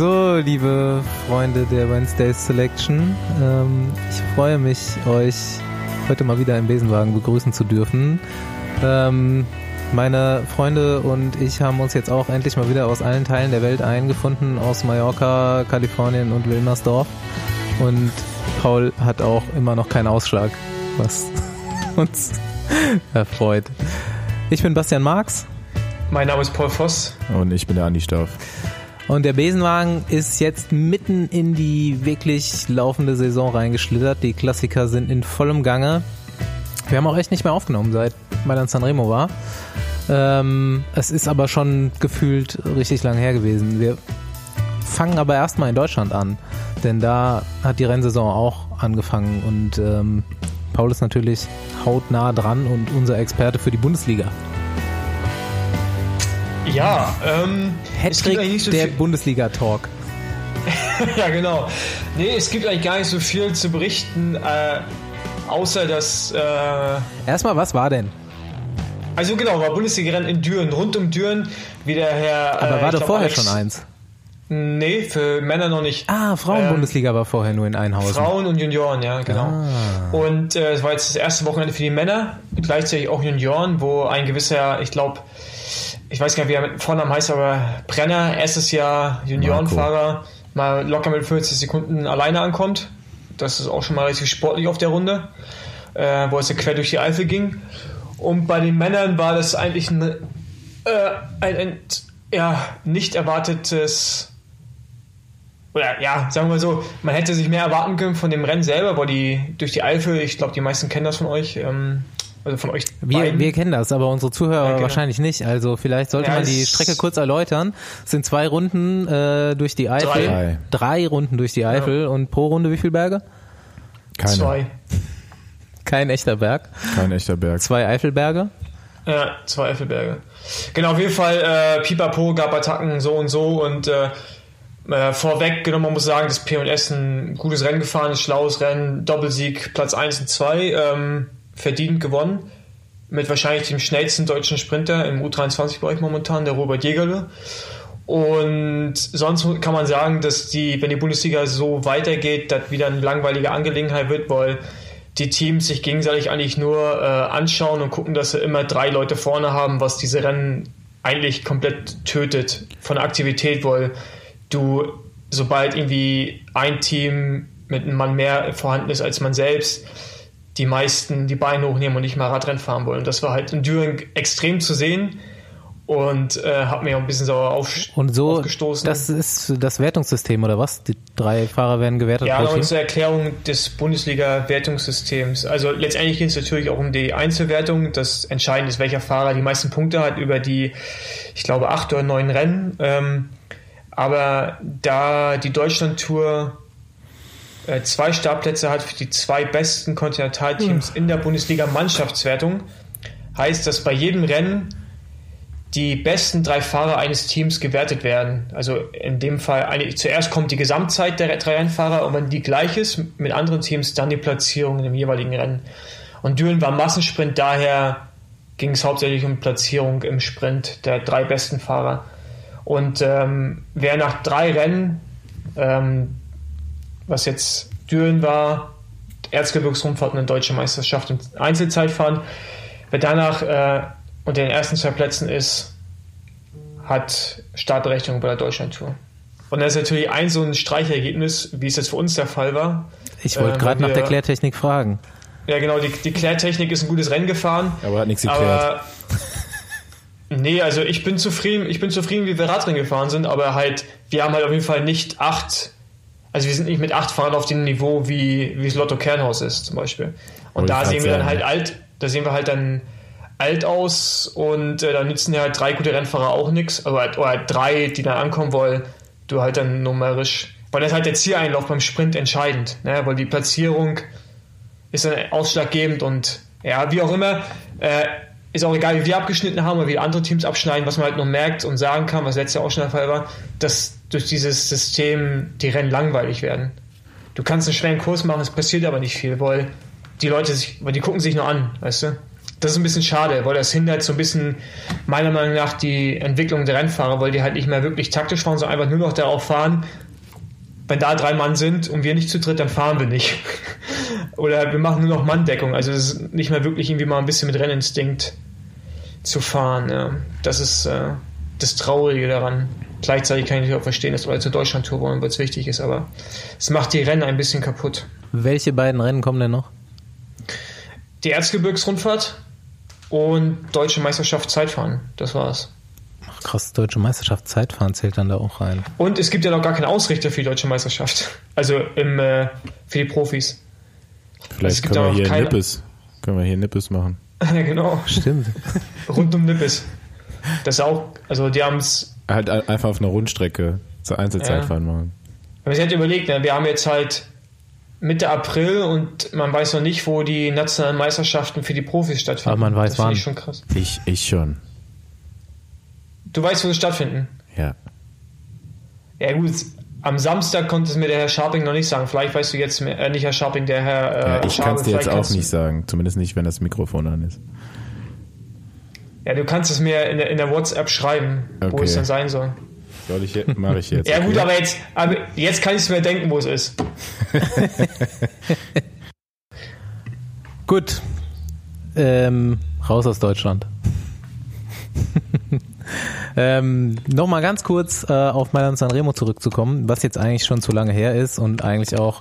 So, liebe Freunde der Wednesday Selection, ähm, ich freue mich, euch heute mal wieder im Besenwagen begrüßen zu dürfen. Ähm, meine Freunde und ich haben uns jetzt auch endlich mal wieder aus allen Teilen der Welt eingefunden, aus Mallorca, Kalifornien und Wilmersdorf. Und Paul hat auch immer noch keinen Ausschlag, was uns erfreut. Ich bin Bastian Marx. Mein Name ist Paul Voss. Und ich bin der Andi Stauf. Und der Besenwagen ist jetzt mitten in die wirklich laufende Saison reingeschlittert. Die Klassiker sind in vollem Gange. Wir haben auch echt nicht mehr aufgenommen, seit Mailand Sanremo war. Ähm, es ist aber schon gefühlt richtig lang her gewesen. Wir fangen aber erstmal in Deutschland an, denn da hat die Rennsaison auch angefangen und ähm, Paul ist natürlich hautnah dran und unser Experte für die Bundesliga. Ja, ähm, Hattrick so der Bundesliga-Talk. ja, genau. Nee, es gibt eigentlich gar nicht so viel zu berichten, äh, außer dass. Äh, Erstmal, was war denn? Also genau, war Bundesliga-Rennen in Düren, rund um Düren, wie der Herr. Aber äh, war doch vorher Alex, schon eins? Nee, für Männer noch nicht. Ah, Frauenbundesliga ähm, war vorher nur in Einhausen. Frauen und Junioren, ja, genau. Ah. Und äh, es war jetzt das erste Wochenende für die Männer, gleichzeitig auch Junioren, wo ein gewisser, ich glaube, ich weiß gar nicht, wie er mit Vornamen heißt, aber Brenner, erstes Jahr Juniorenfahrer, mal locker mit 40 Sekunden alleine ankommt. Das ist auch schon mal richtig sportlich auf der Runde, äh, wo es ja quer durch die Eifel ging. Und bei den Männern war das eigentlich ein, äh, ein, ein ja, nicht erwartetes, oder ja, sagen wir so, man hätte sich mehr erwarten können von dem Rennen selber, weil die durch die Eifel, ich glaube, die meisten kennen das von euch, ähm, also von euch wir, wir kennen das, aber unsere Zuhörer ja, genau. wahrscheinlich nicht. Also vielleicht sollte ja, man die Strecke kurz erläutern. Es sind zwei Runden äh, durch die Eifel. Drei. Drei Runden durch die Eifel. Ja. Und pro Runde wie viele Berge? Keine. Zwei. Kein echter Berg. Kein echter Berg. Zwei Eifelberge. Ja, zwei Eifelberge. Genau, auf jeden Fall, äh, Pipapo gab Attacken so und so und äh, äh, vorweg genommen, man muss sagen, dass P&S ein gutes Rennen gefahren ist, schlaues Rennen, Doppelsieg, Platz 1 und 2. Ähm, verdient gewonnen. Mit wahrscheinlich dem schnellsten deutschen Sprinter im U23-Bereich momentan, der Robert Jägerle. Und sonst kann man sagen, dass die, wenn die Bundesliga so weitergeht, das wieder eine langweilige Angelegenheit wird, weil die Teams sich gegenseitig eigentlich nur äh, anschauen und gucken, dass sie immer drei Leute vorne haben, was diese Rennen eigentlich komplett tötet von Aktivität, weil du, sobald irgendwie ein Team mit einem Mann mehr vorhanden ist als man selbst, die meisten die Beine hochnehmen und nicht mal Radrennen fahren wollen. Das war halt in Düren extrem zu sehen und äh, hat mir auch ein bisschen sauer auf, und so, aufgestoßen. Das ist das Wertungssystem oder was? Die drei Fahrer werden gewertet. Ja, aber zur Erklärung des Bundesliga-Wertungssystems. Also letztendlich geht es natürlich auch um die Einzelwertung. Das Entscheidende ist, welcher Fahrer die meisten Punkte hat über die, ich glaube, acht oder neun Rennen. Ähm, aber da die Deutschland-Tour äh, zwei Startplätze hat für die zwei besten Kontinentalteams in der Bundesliga Mannschaftswertung, heißt, dass bei jedem Rennen die besten drei Fahrer eines Teams gewertet werden. Also in dem Fall eine, zuerst kommt die Gesamtzeit der drei Rennfahrer und wenn die gleich ist mit anderen Teams, dann die Platzierung im jeweiligen Rennen. Und Düren war Massensprint, daher ging es hauptsächlich um Platzierung im Sprint der drei besten Fahrer. Und ähm, wer nach drei Rennen ähm, was jetzt Düren war, Erzgebirgsrundfahrt eine deutsche Meisterschaft im Einzelzeitfahren. Wer danach äh, unter den ersten zwei Plätzen ist, hat Startberechtigung bei der Deutschlandtour. Und das ist natürlich ein so ein Streichergebnis, wie es jetzt für uns der Fall war. Ich wollte äh, gerade nach der Klärtechnik fragen. Ja, genau, die, die Klärtechnik ist ein gutes Rennen gefahren. Aber hat nichts geklärt. Aber, nee, also ich bin zufrieden, ich bin zufrieden, wie wir Radrennen gefahren sind, aber halt, wir haben halt auf jeden Fall nicht acht also wir sind nicht mit acht Fahrern auf dem Niveau, wie, wie es Lotto Kernhaus ist, zum Beispiel. Und da sehen wir dann halt alt, da sehen wir halt dann alt aus und äh, da nützen ja halt drei gute Rennfahrer auch nichts, aber halt, oder halt drei, die dann ankommen wollen, du halt dann numerisch, weil das halt der Zieleinlauf beim Sprint entscheidend, ne? weil die Platzierung ist dann ausschlaggebend und ja, wie auch immer, äh, ist auch egal, wie wir abgeschnitten haben oder wie andere Teams abschneiden, was man halt noch merkt und sagen kann, was letztes Jahr auch schon der Fall war, dass durch dieses System die Rennen langweilig werden. Du kannst einen schweren Kurs machen, es passiert aber nicht viel, weil die Leute sich, weil die gucken sich nur an, weißt du? das ist ein bisschen schade, weil das hindert so ein bisschen meiner Meinung nach die Entwicklung der Rennfahrer, weil die halt nicht mehr wirklich taktisch fahren, sondern einfach nur noch darauf fahren, wenn da drei Mann sind und wir nicht zu dritt, dann fahren wir nicht. Oder wir machen nur noch Manndeckung. Also es ist nicht mehr wirklich irgendwie mal ein bisschen mit Renninstinkt zu fahren. Ja. Das ist äh, das Traurige daran. Gleichzeitig kann ich auch verstehen, dass Leute zur Deutschland-Tour wollen, weil es wichtig ist, aber es macht die Rennen ein bisschen kaputt. Welche beiden Rennen kommen denn noch? Die Erzgebirgsrundfahrt und Deutsche Meisterschaft Zeitfahren. Das war's. Ach krass, Deutsche Meisterschaft Zeitfahren zählt dann da auch rein. Und es gibt ja noch gar keinen Ausrichter für die Deutsche Meisterschaft. Also im, äh, für die Profis. Vielleicht können wir hier keine... Nippes. Können wir hier Nippes machen. ja, genau. Stimmt. Rund um Nippes. Das ist auch, also die haben es Halt einfach auf einer Rundstrecke zur Einzelzeitfahren ja. machen. Aber sie hat überlegt, ne, wir haben jetzt halt Mitte April und man weiß noch nicht, wo die nationalen Meisterschaften für die Profis stattfinden. Aber man weiß das wann. Ich, schon krass. Ich, ich schon. Du weißt, wo sie stattfinden? Ja. Ja gut, am Samstag konnte es mir der Herr Sharping noch nicht sagen. Vielleicht weißt du jetzt mehr, äh, nicht Herr Sharping, der Herr. Äh, ja, ich kann es dir jetzt auch nicht sagen. Zumindest nicht, wenn das Mikrofon an ist. Ja, du kannst es mir in der, in der WhatsApp schreiben, okay. wo es dann sein soll. Soll ich jetzt? Mache ich jetzt. ja, gut, aber jetzt, aber jetzt kann ich es mir denken, wo es ist. gut. Ähm, raus aus Deutschland. ähm, Nochmal ganz kurz äh, auf Mailand Sanremo zurückzukommen, was jetzt eigentlich schon zu lange her ist und eigentlich auch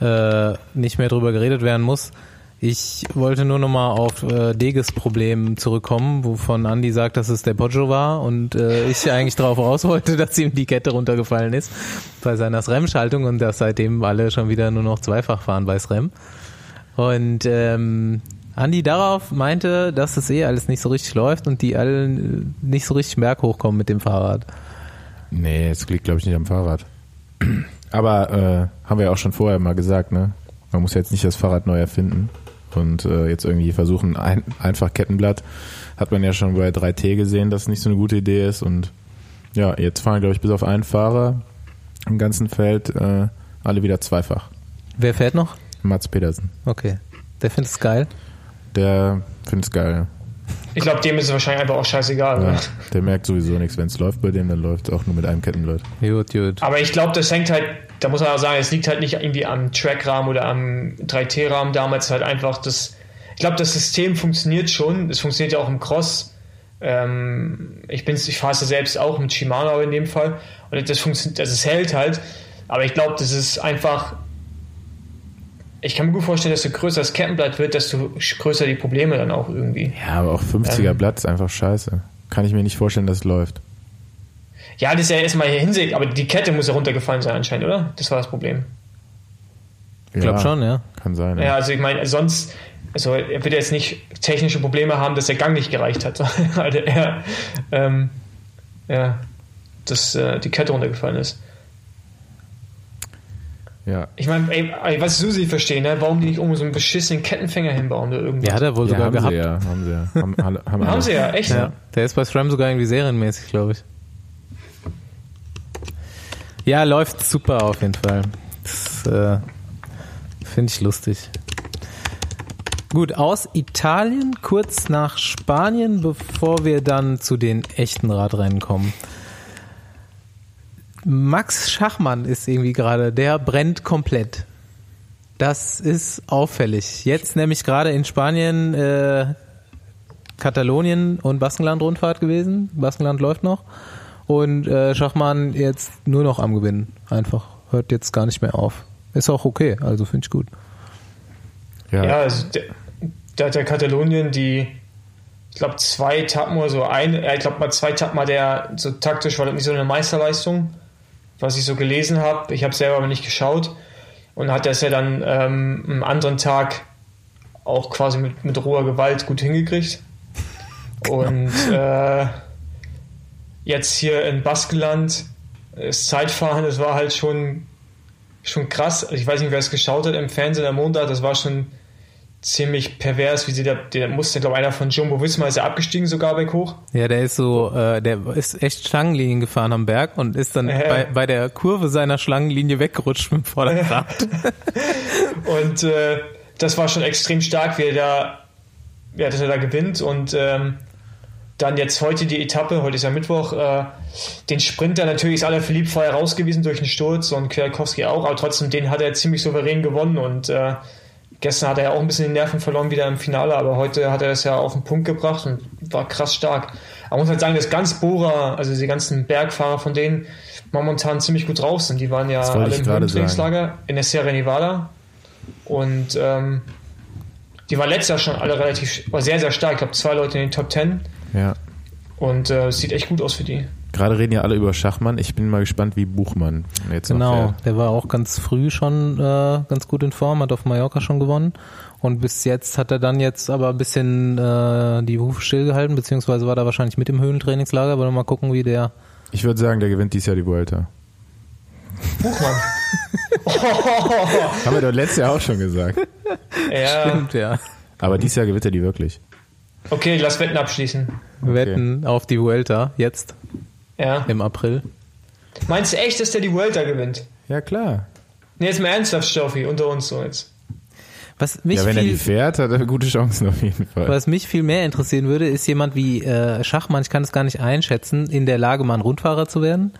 äh, nicht mehr drüber geredet werden muss. Ich wollte nur nochmal auf äh, Deges Problem zurückkommen, wovon Andy sagt, dass es der Poggio war und äh, ich eigentlich darauf raus wollte, dass ihm die Kette runtergefallen ist bei seiner SRAM-Schaltung und dass seitdem alle schon wieder nur noch zweifach fahren bei SRAM. Und ähm, Andi darauf meinte, dass es eh alles nicht so richtig läuft und die alle nicht so richtig berghoch kommen mit dem Fahrrad. Nee, es liegt glaube ich nicht am Fahrrad. Aber äh, haben wir ja auch schon vorher mal gesagt, ne? Man muss jetzt nicht das Fahrrad neu erfinden und äh, jetzt irgendwie versuchen, ein, einfach Kettenblatt. Hat man ja schon bei 3T gesehen, dass es nicht so eine gute Idee ist. Und ja, jetzt fahren, glaube ich, bis auf einen Fahrer im ganzen Feld äh, alle wieder zweifach. Wer fährt noch? Mats Pedersen. Okay. Der findet es geil? Der findet es geil, Ich glaube, dem ist es wahrscheinlich einfach auch scheißegal. Ja, der merkt sowieso nichts. Wenn es läuft bei dem, dann läuft es auch nur mit einem Kettenblatt. Gut, gut. Aber ich glaube, das hängt halt da muss man auch sagen, es liegt halt nicht irgendwie am Track-Rahmen oder am 3T-Rahmen damals halt einfach das. Ich glaube, das System funktioniert schon. Es funktioniert ja auch im Cross. Ähm, ich bin, ich fahre es ja selbst auch mit Shimano in dem Fall. Und das funktioniert, also es hält halt. Aber ich glaube, das ist einfach. Ich kann mir gut vorstellen, dass du größer das Kettenblatt wird, desto größer die Probleme dann auch irgendwie. Ja, aber auch 50er ähm, Blatt ist einfach scheiße. Kann ich mir nicht vorstellen, dass es läuft. Ja, das ist ja erstmal hier Hinsicht, aber die Kette muss ja runtergefallen sein anscheinend, oder? Das war das Problem. Ich glaube schon, ja. Kann sein. Ja, ja also ich meine, sonst, also er wird jetzt nicht technische Probleme haben, dass der Gang nicht gereicht hat, also er, ähm, ja, dass äh, die Kette runtergefallen ist. Ja. Ich meine, was du sie verstehen, ne? warum die nicht irgendwo so einen beschissenen Kettenfänger hinbauen oder irgendwas. Ja, hat er wohl ja, sogar haben gehabt. Sie ja, haben sie ja. Haben, haben, haben sie ja, echt? Ja. Der ist bei SRAM sogar irgendwie serienmäßig, glaube ich. Ja, läuft super auf jeden Fall. Das äh, finde ich lustig. Gut, aus Italien kurz nach Spanien, bevor wir dann zu den echten Radrennen kommen. Max Schachmann ist irgendwie gerade, der brennt komplett. Das ist auffällig. Jetzt nämlich gerade in Spanien, äh, Katalonien und Baskenland-Rundfahrt gewesen. Baskenland läuft noch. Und äh, Schachmann jetzt nur noch am Gewinnen. Einfach. Hört jetzt gar nicht mehr auf. Ist auch okay, also finde ich gut. Ja, ja also der, der hat ja Katalonien die, ich glaube, zwei Etappen oder so ein, äh, ich glaube mal zwei Etappen mal der so taktisch war das nicht so eine Meisterleistung, was ich so gelesen habe. Ich habe selber aber nicht geschaut und hat das ja dann ähm, am anderen Tag auch quasi mit, mit roher Gewalt gut hingekriegt. Und äh, jetzt hier in Baskenland das Zeitfahren, das war halt schon, schon krass. Ich weiß nicht, wer es geschaut hat im Fernsehen am Montag, das war schon ziemlich pervers, wie sie da, der musste, glaube einer von Jumbo Wismar ist ja abgestiegen sogar bei hoch. Ja, der ist so, äh, der ist echt Schlangenlinien gefahren am Berg und ist dann äh. bei, bei der Kurve seiner Schlangenlinie weggerutscht mit dem Vorderrad. und äh, das war schon extrem stark, wie er da ja, dass er da gewinnt und ähm, dann jetzt heute die Etappe, heute ist ja Mittwoch, äh, den Sprinter natürlich ist Alaphilippe vorher rausgewiesen durch einen Sturz und Kwiatkowski auch, aber trotzdem den hat er ziemlich souverän gewonnen und äh, gestern hat er ja auch ein bisschen die Nerven verloren wieder im Finale, aber heute hat er es ja auf den Punkt gebracht und war krass stark. Man muss halt sagen, dass ganz Bora, also die ganzen Bergfahrer von denen momentan ziemlich gut drauf sind. Die waren ja alle im Trainingslager in der Sierra Nevada und ähm, die waren letztes Jahr schon alle relativ, war sehr, sehr stark. Ich glaube, zwei Leute in den Top Ten. Ja. Und äh, es sieht echt gut aus für die. Gerade reden ja alle über Schachmann. Ich bin mal gespannt, wie Buchmann jetzt Genau, der war auch ganz früh schon äh, ganz gut in Form, hat auf Mallorca schon gewonnen. Und bis jetzt hat er dann jetzt aber ein bisschen äh, die Hufe stillgehalten, beziehungsweise war da wahrscheinlich mit im Höhentrainingslager. Wollen wir mal gucken, wie der. Ich würde sagen, der gewinnt dieses Jahr die Vuelta. Buchmann. Haben wir doch letztes Jahr auch schon gesagt. ja. Stimmt, ja. Aber dieses Jahr gewinnt er die wirklich. Okay, lass Wetten abschließen. Wetten auf die Vuelta jetzt Ja. im April. Meinst du echt, dass der die Vuelta gewinnt? Ja, klar. Nee, jetzt mal ernsthaft, Stoffi, unter uns so jetzt. Was mich ja, wenn er die viel, fährt, hat er gute Chancen auf jeden Fall. was mich viel mehr interessieren würde, ist jemand wie äh, Schachmann, ich kann es gar nicht einschätzen, in der Lage, mal ein Rundfahrer zu werden.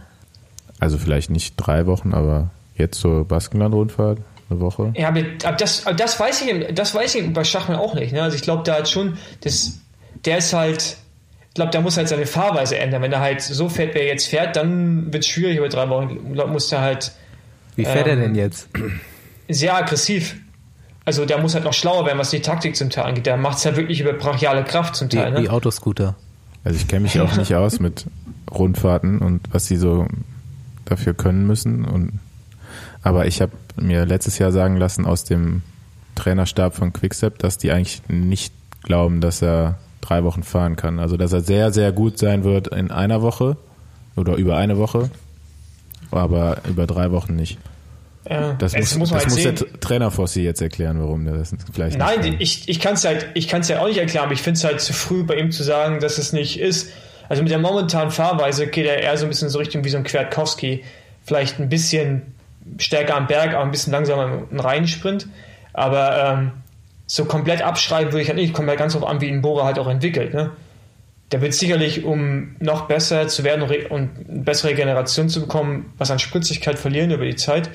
Also vielleicht nicht drei Wochen, aber jetzt so Baskenland-Rundfahrt, eine Woche. Ja, aber, aber, das, aber das weiß ich, das weiß ich bei Schachmann auch nicht. Ne? Also ich glaube, da hat schon, das, der ist halt, ich glaube, der muss halt seine Fahrweise ändern. Wenn er halt so fährt, wie er jetzt fährt, dann wird es schwierig über drei Wochen. Ich glaube, muss der halt Wie fährt Ähm, er denn jetzt? sehr aggressiv. Also der muss halt noch schlauer werden, was die Taktik zum Teil angeht. Der macht es ja wirklich über brachiale Kraft zum Die, Teil. die Ne? Autoscooter. Also ich kenne mich auch nicht aus mit Rundfahrten und was sie so dafür können müssen. Und aber ich habe mir letztes Jahr sagen lassen aus dem Trainerstab von Quickstep, dass die eigentlich nicht glauben, dass er drei Wochen fahren kann. Also dass er sehr, sehr gut sein wird in einer Woche oder über eine Woche, aber über drei Wochen nicht. Ja, Das muss, man das halt muss der Trainer Fossi jetzt erklären, warum der das vielleicht Nein, nicht kann. ich, ich kann es halt, ich kann's ja auch nicht erklären, aber ich finde es halt zu früh bei ihm zu sagen, dass es nicht ist. Also mit der momentanen Fahrweise geht er eher so ein bisschen so Richtung wie so ein Kwiatkowski. Vielleicht ein bisschen stärker am Berg, aber ein bisschen langsamer im Reinsprint. Aber ähm, so komplett abschreiben würde ich halt nicht. Kommt halt ganz drauf an, wie ihn Bora halt auch entwickelt. Ne? Der wird sicherlich, um noch besser zu werden und eine bessere Regeneration zu bekommen, was an Spritzigkeit verlieren über die Zeit.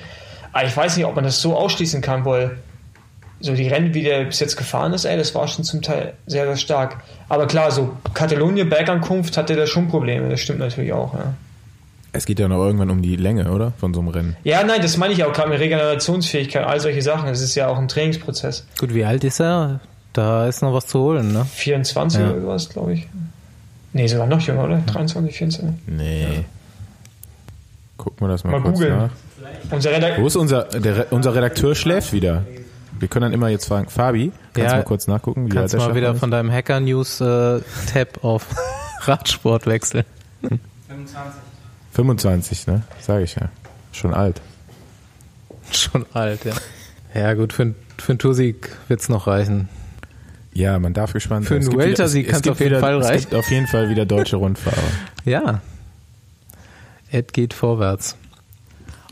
Aber ich weiß nicht, ob man das so ausschließen kann, weil so die Rennen, wie der bis jetzt gefahren ist, ey, das war schon zum Teil sehr, sehr stark. Aber klar, so Katalonien, Bergankunft hatte da schon Probleme, das stimmt natürlich auch, ja. Es geht ja noch irgendwann um die Länge, oder? Von so einem Rennen. Ja, nein, das meine ich auch gerade mit Regenerationsfähigkeit, all solche Sachen. Das ist ja auch ein Trainingsprozess. Gut, wie alt ist er? Da ist noch was zu holen, ne? 24 Ja. oder sowas, glaube ich. Nee, sogar noch jünger, oder? 23, 24. Nee. Gucken wir das mal, Mal kurz googeln. nach. Unser Redakteur. Wo ist unser, der, Re- unser Redakteur schläft wieder. Wir können dann immer jetzt fragen, Fabi, kannst Ja, du mal kurz nachgucken, wie Kannst der mal wieder Schachmann von deinem Hacker News äh, Tab auf Radsport wechseln. 25. 25, ne? Sag ich ja. Schon alt. Schon alt, ja. Ja, gut, für, für einen Toursieg wird's noch reichen. Ja, man darf gespannt Für sein. Es einen Welter-Sieg es- es auf jeden wieder, Fall Es reichen. gibt auf jeden Fall wieder deutsche Rundfahrer. Ja. Ed geht vorwärts.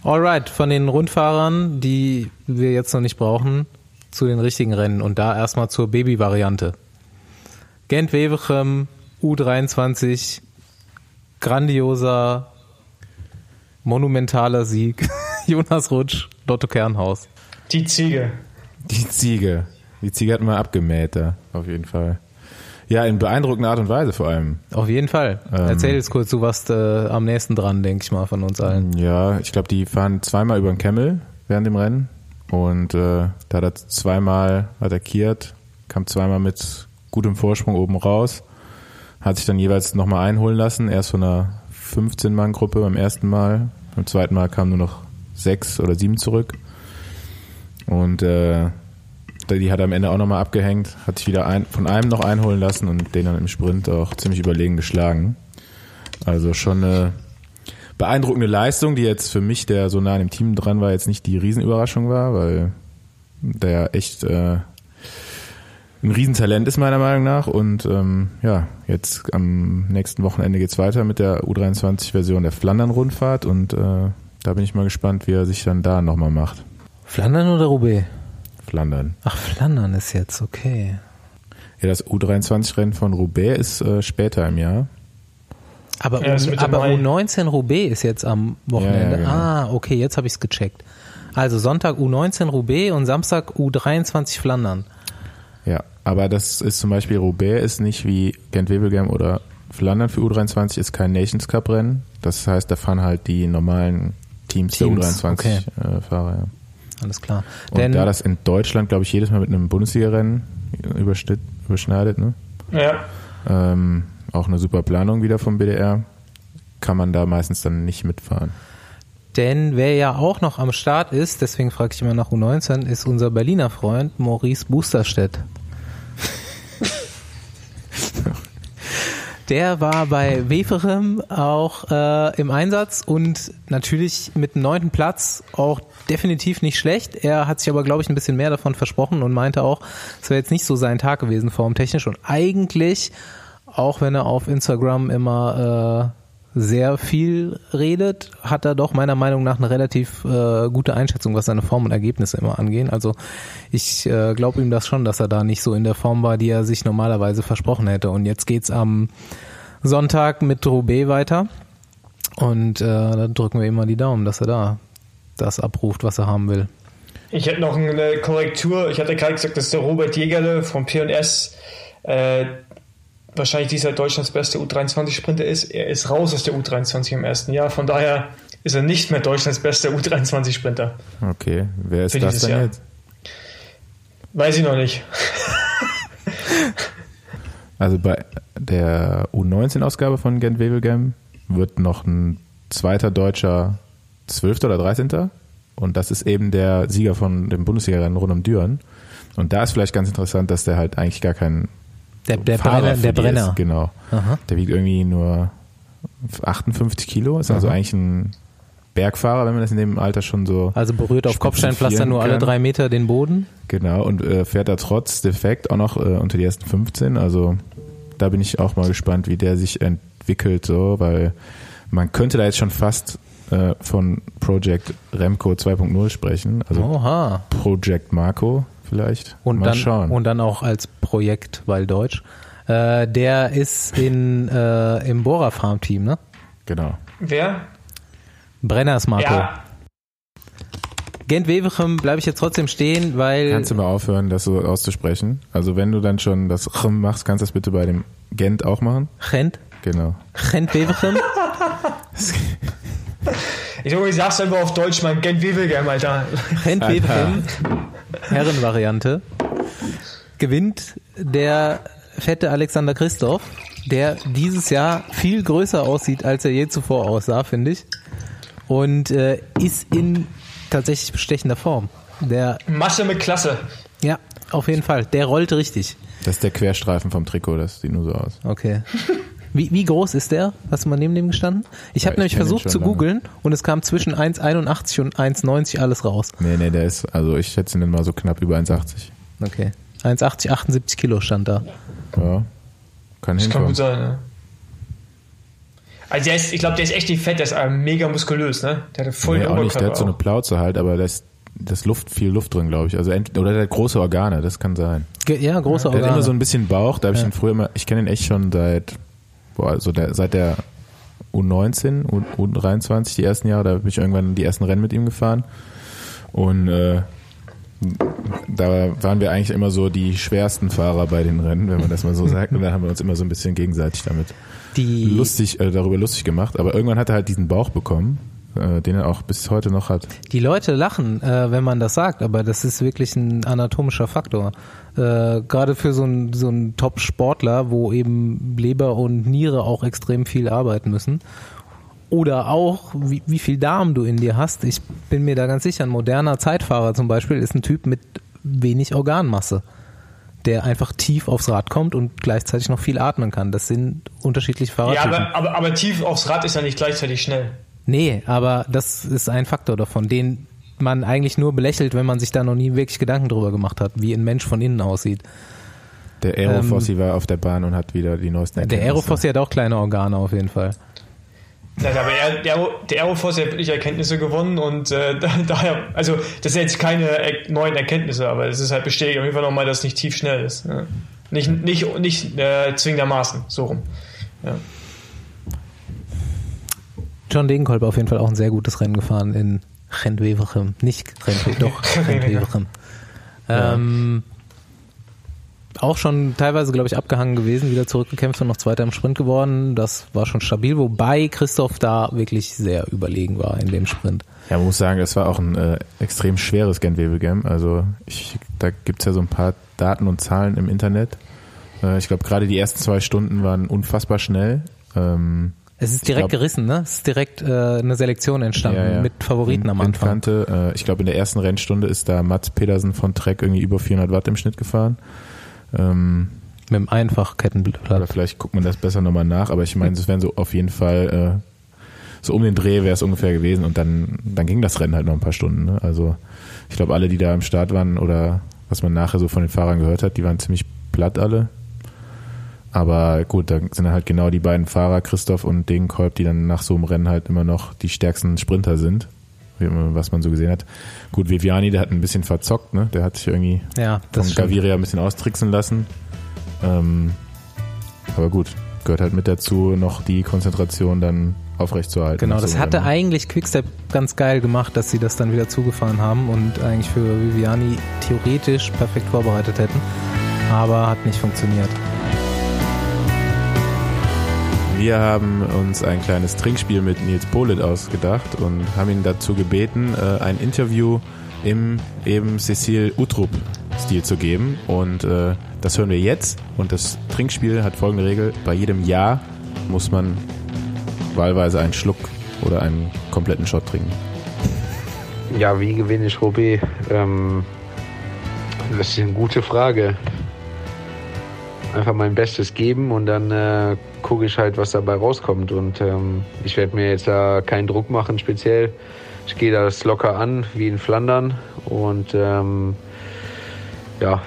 Alright, von den Rundfahrern, die wir jetzt noch nicht brauchen, zu den richtigen Rennen und da erstmal zur Baby-Variante. Gent Wevelgem, U23, grandioser, monumentaler Sieg. Jonas Rutsch, Lotto Kernhaus. Die Ziege. Die Ziege. Die Ziege hat mal abgemäht da, auf jeden Fall. Ja, in beeindruckender Art und Weise vor allem. Auf jeden Fall. Ähm. Erzähl jetzt kurz, du warst äh, am nächsten dran, denke ich mal, von uns allen. Ja, ich glaube, die fahren zweimal über den Kemmel während dem Rennen und äh, da hat er zweimal attackiert, kam zweimal mit gutem Vorsprung oben raus, hat sich dann jeweils nochmal einholen lassen, erst von einer 15-Mann-Gruppe beim ersten Mal, beim zweiten Mal kamen nur noch sechs oder sieben zurück und äh, die hat am Ende auch nochmal abgehängt, hat sich wieder ein, von einem noch einholen lassen und den dann im Sprint auch ziemlich überlegen geschlagen. Also schon eine beeindruckende Leistung, die jetzt für mich, der so nah an dem Team dran war, jetzt nicht die Riesenüberraschung war, weil der echt äh, ein Riesentalent ist meiner Meinung nach. Und ähm, ja, jetzt am nächsten Wochenende geht's weiter mit der U23-Version der Flandern-Rundfahrt und äh, da bin ich mal gespannt, wie er sich dann da nochmal macht. Flandern oder Roubaix? Flandern. Ach, Flandern ist jetzt, okay. Ja, das U23-Rennen von Roubaix ist äh, später im Jahr. Aber, Ja, ist U, Mitte aber Mai. U19 Roubaix ist jetzt am Wochenende. Ja, ja, genau. Ah, okay, jetzt habe ich es gecheckt. Also Sonntag U19 Roubaix und Samstag U23 Flandern. Aber das ist zum Beispiel Roubaix ist nicht wie Gent-Wevelgem oder Flandern für U23 ist kein Nations Cup Rennen. Das heißt, da fahren halt die normalen Teams, Teams, der okay. U23 äh. Ja. Alles klar. Und Denn da das in Deutschland, glaube ich, jedes Mal mit einem Bundesliga-Rennen überschneidet, ne? Ja. ähm, auch eine super Planung wieder vom BDR, kann man da meistens dann nicht mitfahren. Denn wer ja auch noch am Start ist, deswegen frage ich immer nach U19, ist unser Berliner Freund Maurice Busterstedt. Der war bei Weferem auch äh, im Einsatz und natürlich mit dem neunten Platz auch definitiv nicht schlecht. Er hat sich aber, glaube ich, ein bisschen mehr davon versprochen und meinte auch, es wäre jetzt nicht so sein Tag gewesen, formtechnisch. Und eigentlich, auch wenn er auf Instagram immer äh, sehr viel redet, hat er doch meiner Meinung nach eine relativ äh, gute Einschätzung, was seine Form und Ergebnisse immer angehen. Also ich äh, glaube ihm das schon, dass er da nicht so in der Form war, die er sich normalerweise versprochen hätte. Und jetzt geht's am Sonntag mit Roubaix weiter. Und äh, da drücken wir ihm mal die Daumen, dass er da das abruft, was er haben will. Ich hätte noch eine Korrektur. Ich hatte gerade gesagt, dass der Robert Jägerle vom P&S äh, wahrscheinlich dieser Deutschlands beste U23-Sprinter ist. Er ist raus aus der U23 im ersten Jahr. Von daher ist er nicht mehr Deutschlands bester U23-Sprinter. Okay, wer ist das denn Jahr. jetzt? Weiß ich noch nicht. Also bei der U19-Ausgabe von Gent Wevelgem wird noch ein zweiter Deutscher 12. oder 13. Und das ist eben der Sieger von dem Bundesliga-Rennen rund um Düren. Und da ist vielleicht ganz interessant, dass der halt eigentlich gar kein Der, der Fahrer Brenner. Der Brenner. Ist. Genau. Aha. Der wiegt irgendwie nur 58 Kilo, ist also Aha. eigentlich ein Bergfahrer, wenn man das in dem Alter schon so Also berührt auf Kopfsteinpflaster nur alle drei Meter den Boden. Genau, und äh, fährt da trotz Defekt auch noch äh, unter die ersten 15. Also da bin ich auch mal gespannt, wie der sich entwickelt, so, weil man könnte da jetzt schon fast äh, von Project Remco 2.0 sprechen. Also Oha. Project Marco vielleicht. Und mal dann, schauen. und dann auch als Projekt, weil Deutsch. Äh, der ist in, äh, im Bora Farm Team, ne? genau. Wer? Brenners Marco. Ja, Gent Wevelgem bleibe ich jetzt trotzdem stehen, weil Kannst du mal aufhören, das so auszusprechen? Also wenn du dann schon das Chm machst, kannst du das bitte bei dem Gent auch machen? Gent, Genau. Gent Wevelgem, ich glaube, ich sag's einfach auf Deutsch, mein Gent Wevelgem, Alter. Gent Alter. Herrenvariante, gewinnt der fette Alexander Christoph, der dieses Jahr viel größer aussieht, als er je zuvor aussah, finde ich. Und äh, ist in tatsächlich bestechender Form. Der, Masse mit Klasse. ja, auf jeden Fall. Der rollt richtig. Das ist der Querstreifen vom Trikot, das sieht nur so aus. Okay. Wie, wie groß ist der? Hast du mal neben dem gestanden? Ich Ja, habe ich nämlich den versucht zu lange. googeln und es kam zwischen 1,81 und 1,90 alles raus. Nee, nee, der ist, also ich schätze ihn mal so knapp über 1,80. Okay. 1,80, 78 Kilo stand da. Ja, kann Das kann hinkommen. gut sein, ne? Also der ist, ich glaube, der ist echt nicht fett, der ist äh, mega muskulös, ne? Der hat voll Nee, den auch nicht, der hat so eine. Plauze halt, aber da ist das Luft, viel Luft drin, glaube ich. Also oder der hat große Organe, das kann sein. Ja, große Der hat Organe. immer so ein bisschen Bauch, da habe ich Ja. ihn früher immer, ich kenne ihn echt schon seit, boah, also der, seit der U19, U, U23, die ersten Jahre, da bin ich irgendwann die ersten Rennen mit ihm gefahren. Und äh, da waren wir eigentlich immer so die schwersten Fahrer bei den Rennen, wenn man das mal so sagt. Und da haben wir uns immer so ein bisschen gegenseitig damit die, lustig, äh, darüber lustig gemacht. Aber irgendwann hat er halt diesen Bauch bekommen, äh, den er auch bis heute noch hat. die Leute lachen, äh, wenn man das sagt, aber das ist wirklich ein anatomischer Faktor. Äh, Gerade für so einen so einen Top-Sportler, wo eben Leber und Niere auch extrem viel arbeiten müssen. Oder auch, wie, wie viel Darm du in dir hast. Ich bin mir da ganz sicher, ein moderner Zeitfahrer zum Beispiel ist ein Typ mit wenig Organmasse, der einfach tief aufs Rad kommt und gleichzeitig noch viel atmen kann. Das sind unterschiedliche Ja, Fahrradtypen. aber, aber, aber tief aufs Rad ist ja nicht gleichzeitig schnell. Nee, aber das ist ein Faktor davon, den man eigentlich nur belächelt, wenn man sich da noch nie wirklich Gedanken drüber gemacht hat, wie ein Mensch von innen aussieht. Der Aerofossi war auf der Bahn und hat wieder die neuesten Ähm, Der Erkenntnisse. Aerofossi hat auch kleine Organe auf jeden Fall. Ja, aber er, der, Aero- der Aeroforce hat wirklich Erkenntnisse gewonnen und äh, da, daher, also das sind jetzt keine er neuen Erkenntnisse, aber es ist halt bestätigt auf jeden Fall nochmal, dass es nicht tief schnell ist. Ja. Nicht, nicht, nicht äh, zwingendermaßen, so rum. Ja. John Degenkolb auf jeden Fall auch ein sehr gutes Rennen gefahren in Rentweverchem. Nicht Rentweverchem, doch Rentweverchem. ähm, auch schon teilweise, glaube ich, abgehangen gewesen, wieder zurückgekämpft und noch Zweiter im Sprint geworden. Das war schon stabil, wobei Christoph da wirklich sehr überlegen war in dem Sprint. Ja, man muss sagen, es war auch ein äh, extrem schweres Gent-Wevelgem. Also ich, da gibt's ja so ein paar Daten und Zahlen im Internet. Äh, ich glaube, gerade die ersten zwei Stunden waren unfassbar schnell. Ähm, es ist direkt glaub, gerissen, ne? Es ist direkt äh, eine Selektion entstanden ja, ja. mit Favoriten am Anfang. Windkante, äh, ich glaube, in der ersten Rennstunde ist da Mats Pedersen von Trek irgendwie über 400 Watt im Schnitt gefahren. Ähm, mit dem Einfachkettenblatt. Oder vielleicht guckt man das besser nochmal nach, aber ich meine, es wären so auf jeden Fall äh, so um den Dreh wäre es ungefähr gewesen und dann, dann ging das Rennen halt noch ein paar Stunden. Ne? Also ich glaube, alle, die da am Start waren oder was man nachher so von den Fahrern gehört hat, die waren ziemlich platt alle. Aber gut, da sind halt genau die beiden Fahrer, Christoph und Degenkolb, die dann nach so einem Rennen halt immer noch die stärksten Sprinter sind, was man so gesehen hat. Gut, Viviani, der hat ein bisschen verzockt, ne? Der hat sich irgendwie ja, von Gaviria ein bisschen austricksen lassen. Ähm, aber gut, gehört halt mit dazu, noch die Konzentration dann aufrechtzuerhalten. Genau, das hatte Rennen. eigentlich Quickstep ganz geil gemacht, dass sie das dann wieder zugefahren haben und eigentlich für Viviani theoretisch perfekt vorbereitet hätten, aber hat nicht funktioniert. Wir haben uns ein kleines Trinkspiel mit Nils Polit ausgedacht und haben ihn dazu gebeten, äh, ein Interview im eben Cecil Utrup Stil zu geben und äh, das hören wir jetzt und das Trinkspiel hat folgende Regel, bei jedem Ja muss man wahlweise einen Schluck oder einen kompletten Shot trinken? Ja, wie gewinne ich Roubaix? Ähm, das ist eine gute Frage. Einfach mein Bestes geben und dann äh, gucke ich halt, was dabei rauskommt. Und ähm, ich werde mir jetzt da keinen Druck machen, speziell. Ich gehe das locker an, wie in Flandern. Und ähm, ja,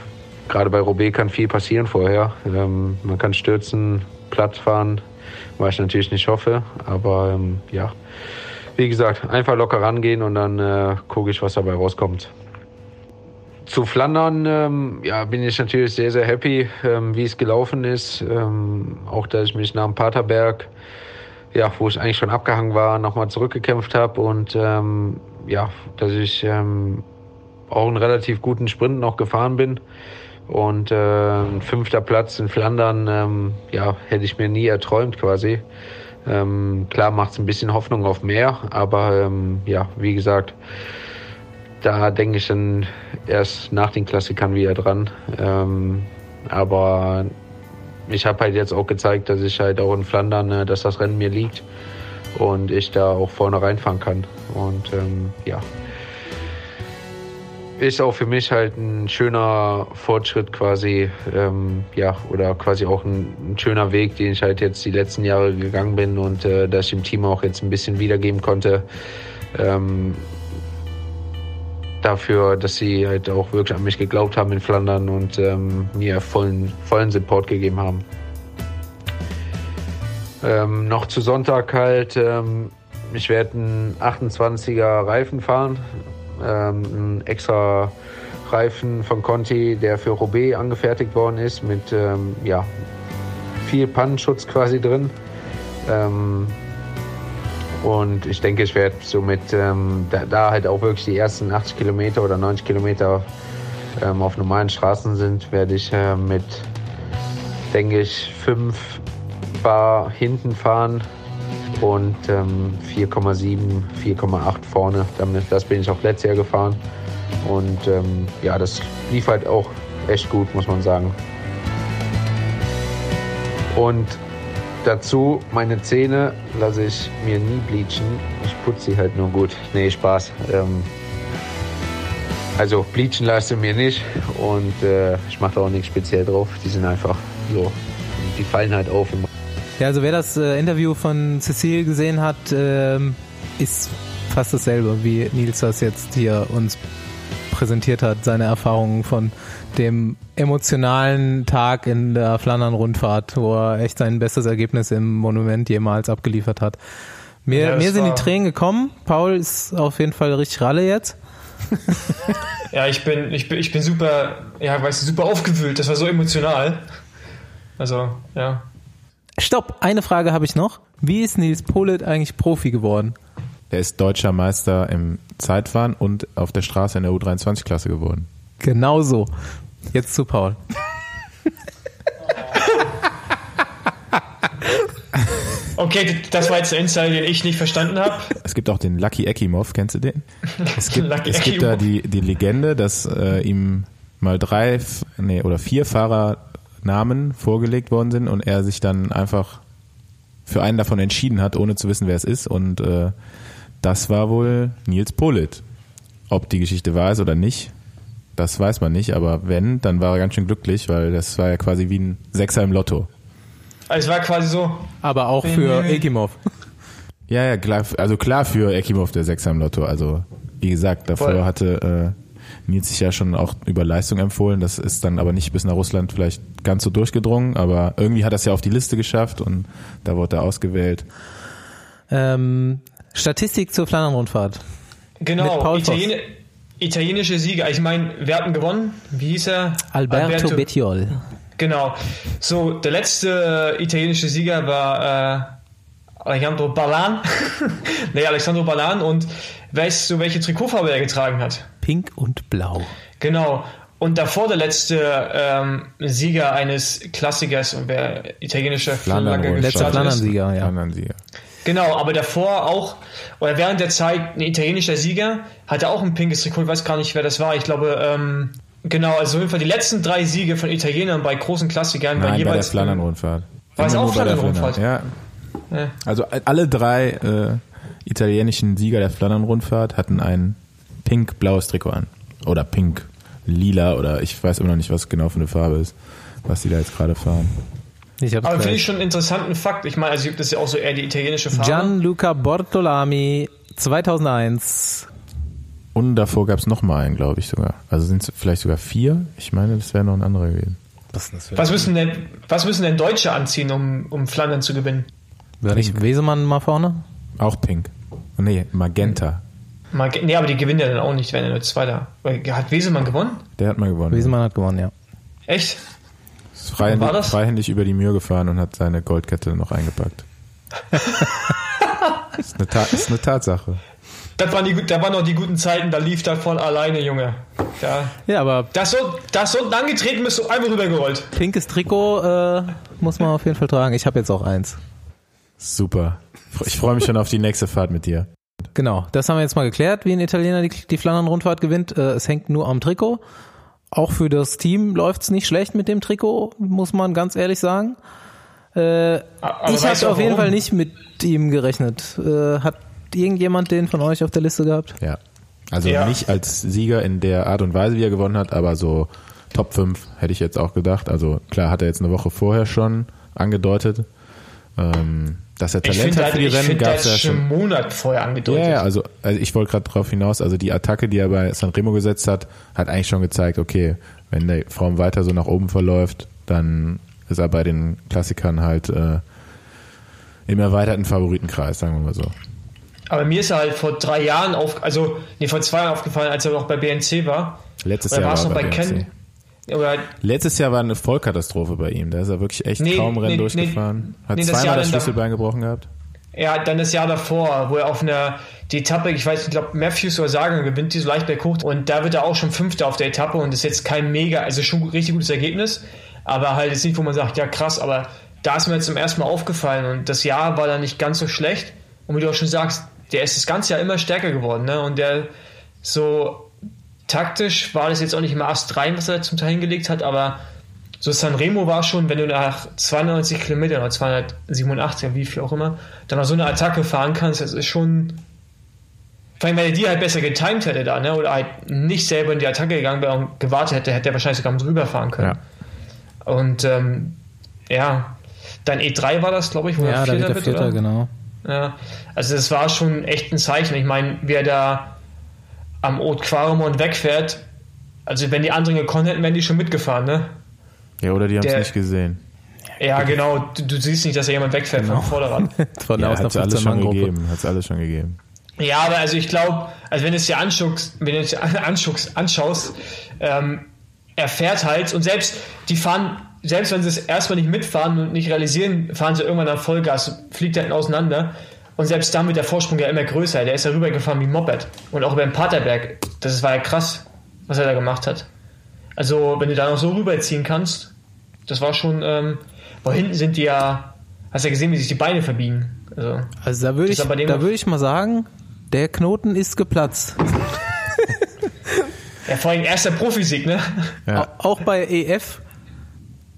gerade bei Roubaix kann viel passieren vorher. Ähm, man kann stürzen, platt fahren, was ich natürlich nicht hoffe. Aber ähm, ja, wie gesagt, einfach locker rangehen und dann äh, gucke ich, was dabei rauskommt. Zu Flandern ähm, ja, bin ich natürlich sehr, sehr happy, ähm, wie es gelaufen ist. Ähm, auch, dass ich mich nach dem Paterberg, ja, wo ich eigentlich schon abgehangen war, nochmal zurückgekämpft habe und ähm, ja, dass ich ähm, auch einen relativ guten Sprint noch gefahren bin. Und äh, ein fünfter Platz in Flandern, ähm, ja, hätte ich mir nie erträumt quasi. Ähm, klar macht es ein bisschen Hoffnung auf mehr, aber ähm, ja, wie gesagt, da denke ich dann erst nach den Klassikern wieder dran. Ähm, aber ich habe halt jetzt auch gezeigt, dass ich halt auch in Flandern, äh, dass das Rennen mir liegt und ich da auch vorne reinfahren kann. Und ähm, ja, ist auch für mich halt ein schöner Fortschritt quasi, ähm, ja, oder quasi auch ein, ein, schöner Weg, den ich halt jetzt die letzten Jahre gegangen bin und äh, dass ich dem Team auch jetzt ein bisschen wiedergeben konnte. Ähm, dafür, dass sie halt auch wirklich an mich geglaubt haben in Flandern und ähm, mir vollen, vollen Support gegeben haben. Ähm, noch zu Sonntag halt, ähm, ich werde einen 28er Reifen fahren, ähm, ein extra Reifen von Conti, der für Roubaix angefertigt worden ist, mit ähm, ja, viel Pannenschutz quasi drin. Und ich denke, ich werde somit ähm, da, da, halt auch wirklich die ersten 80 Kilometer oder 90 Kilometer ähm, auf normalen Straßen sind, werde ich äh, mit, denke ich, 5 Bar hinten fahren und ähm, 4,7, 4,8 vorne. Damit, das bin ich auch letztes Jahr gefahren. Und ähm, ja, das lief halt auch echt gut, muss man sagen. Und dazu, meine Zähne lasse ich mir nie bleachen. Ich putze sie halt nur gut. Nee, Spaß. Ähm, also bleachen lasse ich mir nicht und äh, ich mache da auch nichts speziell drauf. Die sind einfach so. Die fallen halt auf ja, also wer das äh, Interview von Cecile gesehen hat, äh, ist fast dasselbe, wie Nils das jetzt hier uns präsentiert hat, seine Erfahrungen von dem emotionalen Tag in der Flandern-Rundfahrt, wo er echt sein bestes Ergebnis im Monument jemals abgeliefert hat. Mir, Ja, mir sind die Tränen gekommen. Paul ist auf jeden Fall richtig Ralle jetzt. Ja, ich bin, ich bin, ich bin super, ja, weißt du, super aufgewühlt. Das war so emotional. Also, ja. Stopp, eine Frage habe ich noch. Wie ist Nils Polit eigentlich Profi geworden? Er ist deutscher Meister im Zeitfahren und auf der Straße in der U23-Klasse geworden. Genau so. Jetzt zu Paul. Okay, das war jetzt der Insider, den ich nicht verstanden habe. Es gibt auch den Lucky Ekimov, kennst du den? Es gibt, Lucky es gibt da die, die Legende, dass äh, ihm mal drei nee, oder vier Fahrernamen vorgelegt worden sind und er sich dann einfach für einen davon entschieden hat, ohne zu wissen, wer es ist. Und äh, das war wohl Nils Polit. Ob die Geschichte wahr ist oder nicht, das weiß man nicht. Aber wenn, dann war er ganz schön glücklich, weil das war ja quasi wie ein Sechser im Lotto. Es war quasi so, Aber auch für. Ekimov. Ja, ja, klar, also klar für Ekimov der Sechser im Lotto. Also wie gesagt, davor Voll. hatte äh, Nils sich ja schon auch über Leistung empfohlen. Das ist dann aber nicht bis nach Russland vielleicht ganz so durchgedrungen, aber irgendwie hat er es ja auf die Liste geschafft und da wurde er ausgewählt. Ähm, Statistik zur Flandern-Rundfahrt. Genau, Voss. Italien, italienische Sieger. Ich meine, wir hatten gewonnen. Wie hieß er? Alberto, Bettiol. Genau. So, der letzte äh, italienische Sieger war äh, Alejandro Balan. nee, Alexandro Balan. Und weißt du, welche Trikotfarbe er getragen hat? Pink und Blau. Genau. Und davor der letzte ähm, Sieger eines Klassikers und wer italienischer Flagge Rundfahrt. Letzter gestartet ist. Flandern-Sieger, ja. Flandern-Sieger. Genau, aber davor auch, oder während der Zeit ein italienischer Sieger, hatte auch ein pinkes Trikot, ich weiß gar nicht, wer das war. Ich glaube, ähm, genau, also auf jeden Fall die letzten drei Siege von Italienern bei großen Klassikern Nein, bei der jeweils. Flandern-Rundfahrt. War es auch Flandern-Rundfahrt? Flandern- Ja. Ja. Also alle drei äh, italienischen Sieger der Flandern-Rundfahrt hatten ein pink-blaues Trikot an. Oder pink-lila oder ich weiß immer noch nicht, was genau für eine Farbe ist, was die da jetzt gerade fahren. Ich hab's Aber finde ich schon einen interessanten Fakt. Ich meine, also das ist ja auch so eher die italienische Farbe. Gianluca Bortolami 2001. Und davor gab es noch mal einen, glaube ich sogar. Also sind es vielleicht sogar vier. Ich meine, das wäre noch ein anderer gewesen. Was Was müssen denn, was müssen denn Deutsche anziehen, um, um Flandern zu gewinnen? War nicht Wesemann mal vorne? Auch pink. Nee, Magenta. Mal, nee, aber die gewinnen ja dann auch nicht, wenn er nur Zweiter. Hat Wesemann gewonnen? Der hat mal gewonnen. Wesemann hat gewonnen, ja. Echt? Ist freihändig, War das? freihändig über die Mühe gefahren und hat seine Goldkette noch eingepackt. ist, eine Ta ist eine Tatsache. Das waren, die, gut- da waren noch die guten Zeiten, da lief da voll alleine, Junge. Ja. Ja, aber Das so, das so angetreten bist du einmal rübergerollt. pinkes Trikot äh, muss man auf jeden Fall tragen. Ich habe jetzt auch eins. Super. Ich freue mich schon auf die nächste Fahrt mit dir. Genau, das haben wir jetzt mal geklärt, wie ein Italiener die, die Flandern-Rundfahrt gewinnt. Äh, es hängt nur am Trikot. Auch für das Team läuft's nicht schlecht mit dem Trikot, muss man ganz ehrlich sagen. Äh, ich auch auf jeden? Fall nicht mit ihm gerechnet. Äh, hat irgendjemand den von euch auf der Liste gehabt? Ja. Also Ja. nicht als Sieger in der Art und Weise, wie er gewonnen hat, aber so Top 5 hätte ich jetzt auch gedacht. Also klar hat er jetzt eine Woche vorher schon angedeutet. Ähm, dass er Ich Talent hat für die Rennen, gab es ja schon einen Monat vorher angedeutet. Ja, ja, also, also ich wollte gerade darauf hinaus, also die Attacke, die er bei Sanremo gesetzt hat, hat eigentlich schon gezeigt, okay, wenn der Form weiter so nach oben verläuft, dann ist er bei den Klassikern halt äh, im erweiterten Favoritenkreis, sagen wir mal so. Aber mir ist er halt vor drei Jahren auf, also nee, vor zwei Jahren aufgefallen, als er noch bei BNC war. Letztes Jahr war es er noch bei bei BNC. Ken? Oder Letztes Jahr war eine Vollkatastrophe bei ihm. Da ist er wirklich echt Nee, kaum Rennen nee, durchgefahren. Hat nee, das zweimal das dann da- Schlüsselbein gebrochen gehabt. ja, dann das Jahr davor, wo er auf einer die Etappe, ich weiß, ich glaube Matthews oder Sagan gewinnt die so leicht berghoch und da wird er auch schon Fünfter auf der Etappe und das ist jetzt kein mega, also schon richtig gutes Ergebnis, aber halt jetzt nicht, wo man sagt, ja krass, aber da ist mir jetzt zum ersten Mal aufgefallen und das Jahr war dann nicht ganz so schlecht und wie du auch schon sagst, der ist das ganze Jahr immer stärker geworden, ne? Und der so taktisch war das jetzt auch nicht immer Ast rein, was er zum Teil hingelegt hat, aber so Sanremo war schon, wenn du nach 92 Kilometern oder 287, wie viel auch immer, dann noch so eine Attacke fahren kannst, das ist schon. Vor allem, wenn er die halt besser getimed hätte da, ne? Oder halt nicht selber in die Attacke gegangen wäre und gewartet hätte, hätte er wahrscheinlich sogar mit rüberfahren können. Und ähm, ja, dann E3 war das, glaube ich, wo Ja, er Vierter der wird, Vierter, oder? genau. Ja, also das war schon echt ein Zeichen. Ich meine, wer da am Haute Quaremont wegfährt, also wenn die anderen gekonnt hätten, wären die schon mitgefahren, ne? Ja, oder die haben es Der- nicht gesehen. Ja, genau. Du, du siehst nicht, dass da jemand wegfällt Genau. vom Vorderrad. Von Ja, aus einer hat's alles schon 15-Mann-Gruppe. gegeben. Hat's alles schon gegeben. Ja, aber also ich glaube, also wenn du es dir anschaust, wenn du es dir anschaust, anschaust ähm, er fährt halt und selbst die fahren, selbst wenn sie es erstmal nicht mitfahren und nicht realisieren, fahren sie irgendwann nach Vollgas, fliegt halt auseinander. Und selbst dann wird der Vorsprung ja immer größer. Der ist ja rübergefahren wie ein Moped. Und auch über den Paterberg. Das war ja krass, was er da gemacht hat. Also, wenn du da noch so rüberziehen kannst, das war schon, ähm, boah, hinten sind die ja, hast ja gesehen, wie sich die Beine verbiegen. Also, Also da würde ich, da würde ich mal sagen, der Knoten ist geplatzt. ja, vor allem erster Profisieg, ne? Ja. Au- Auch bei EF,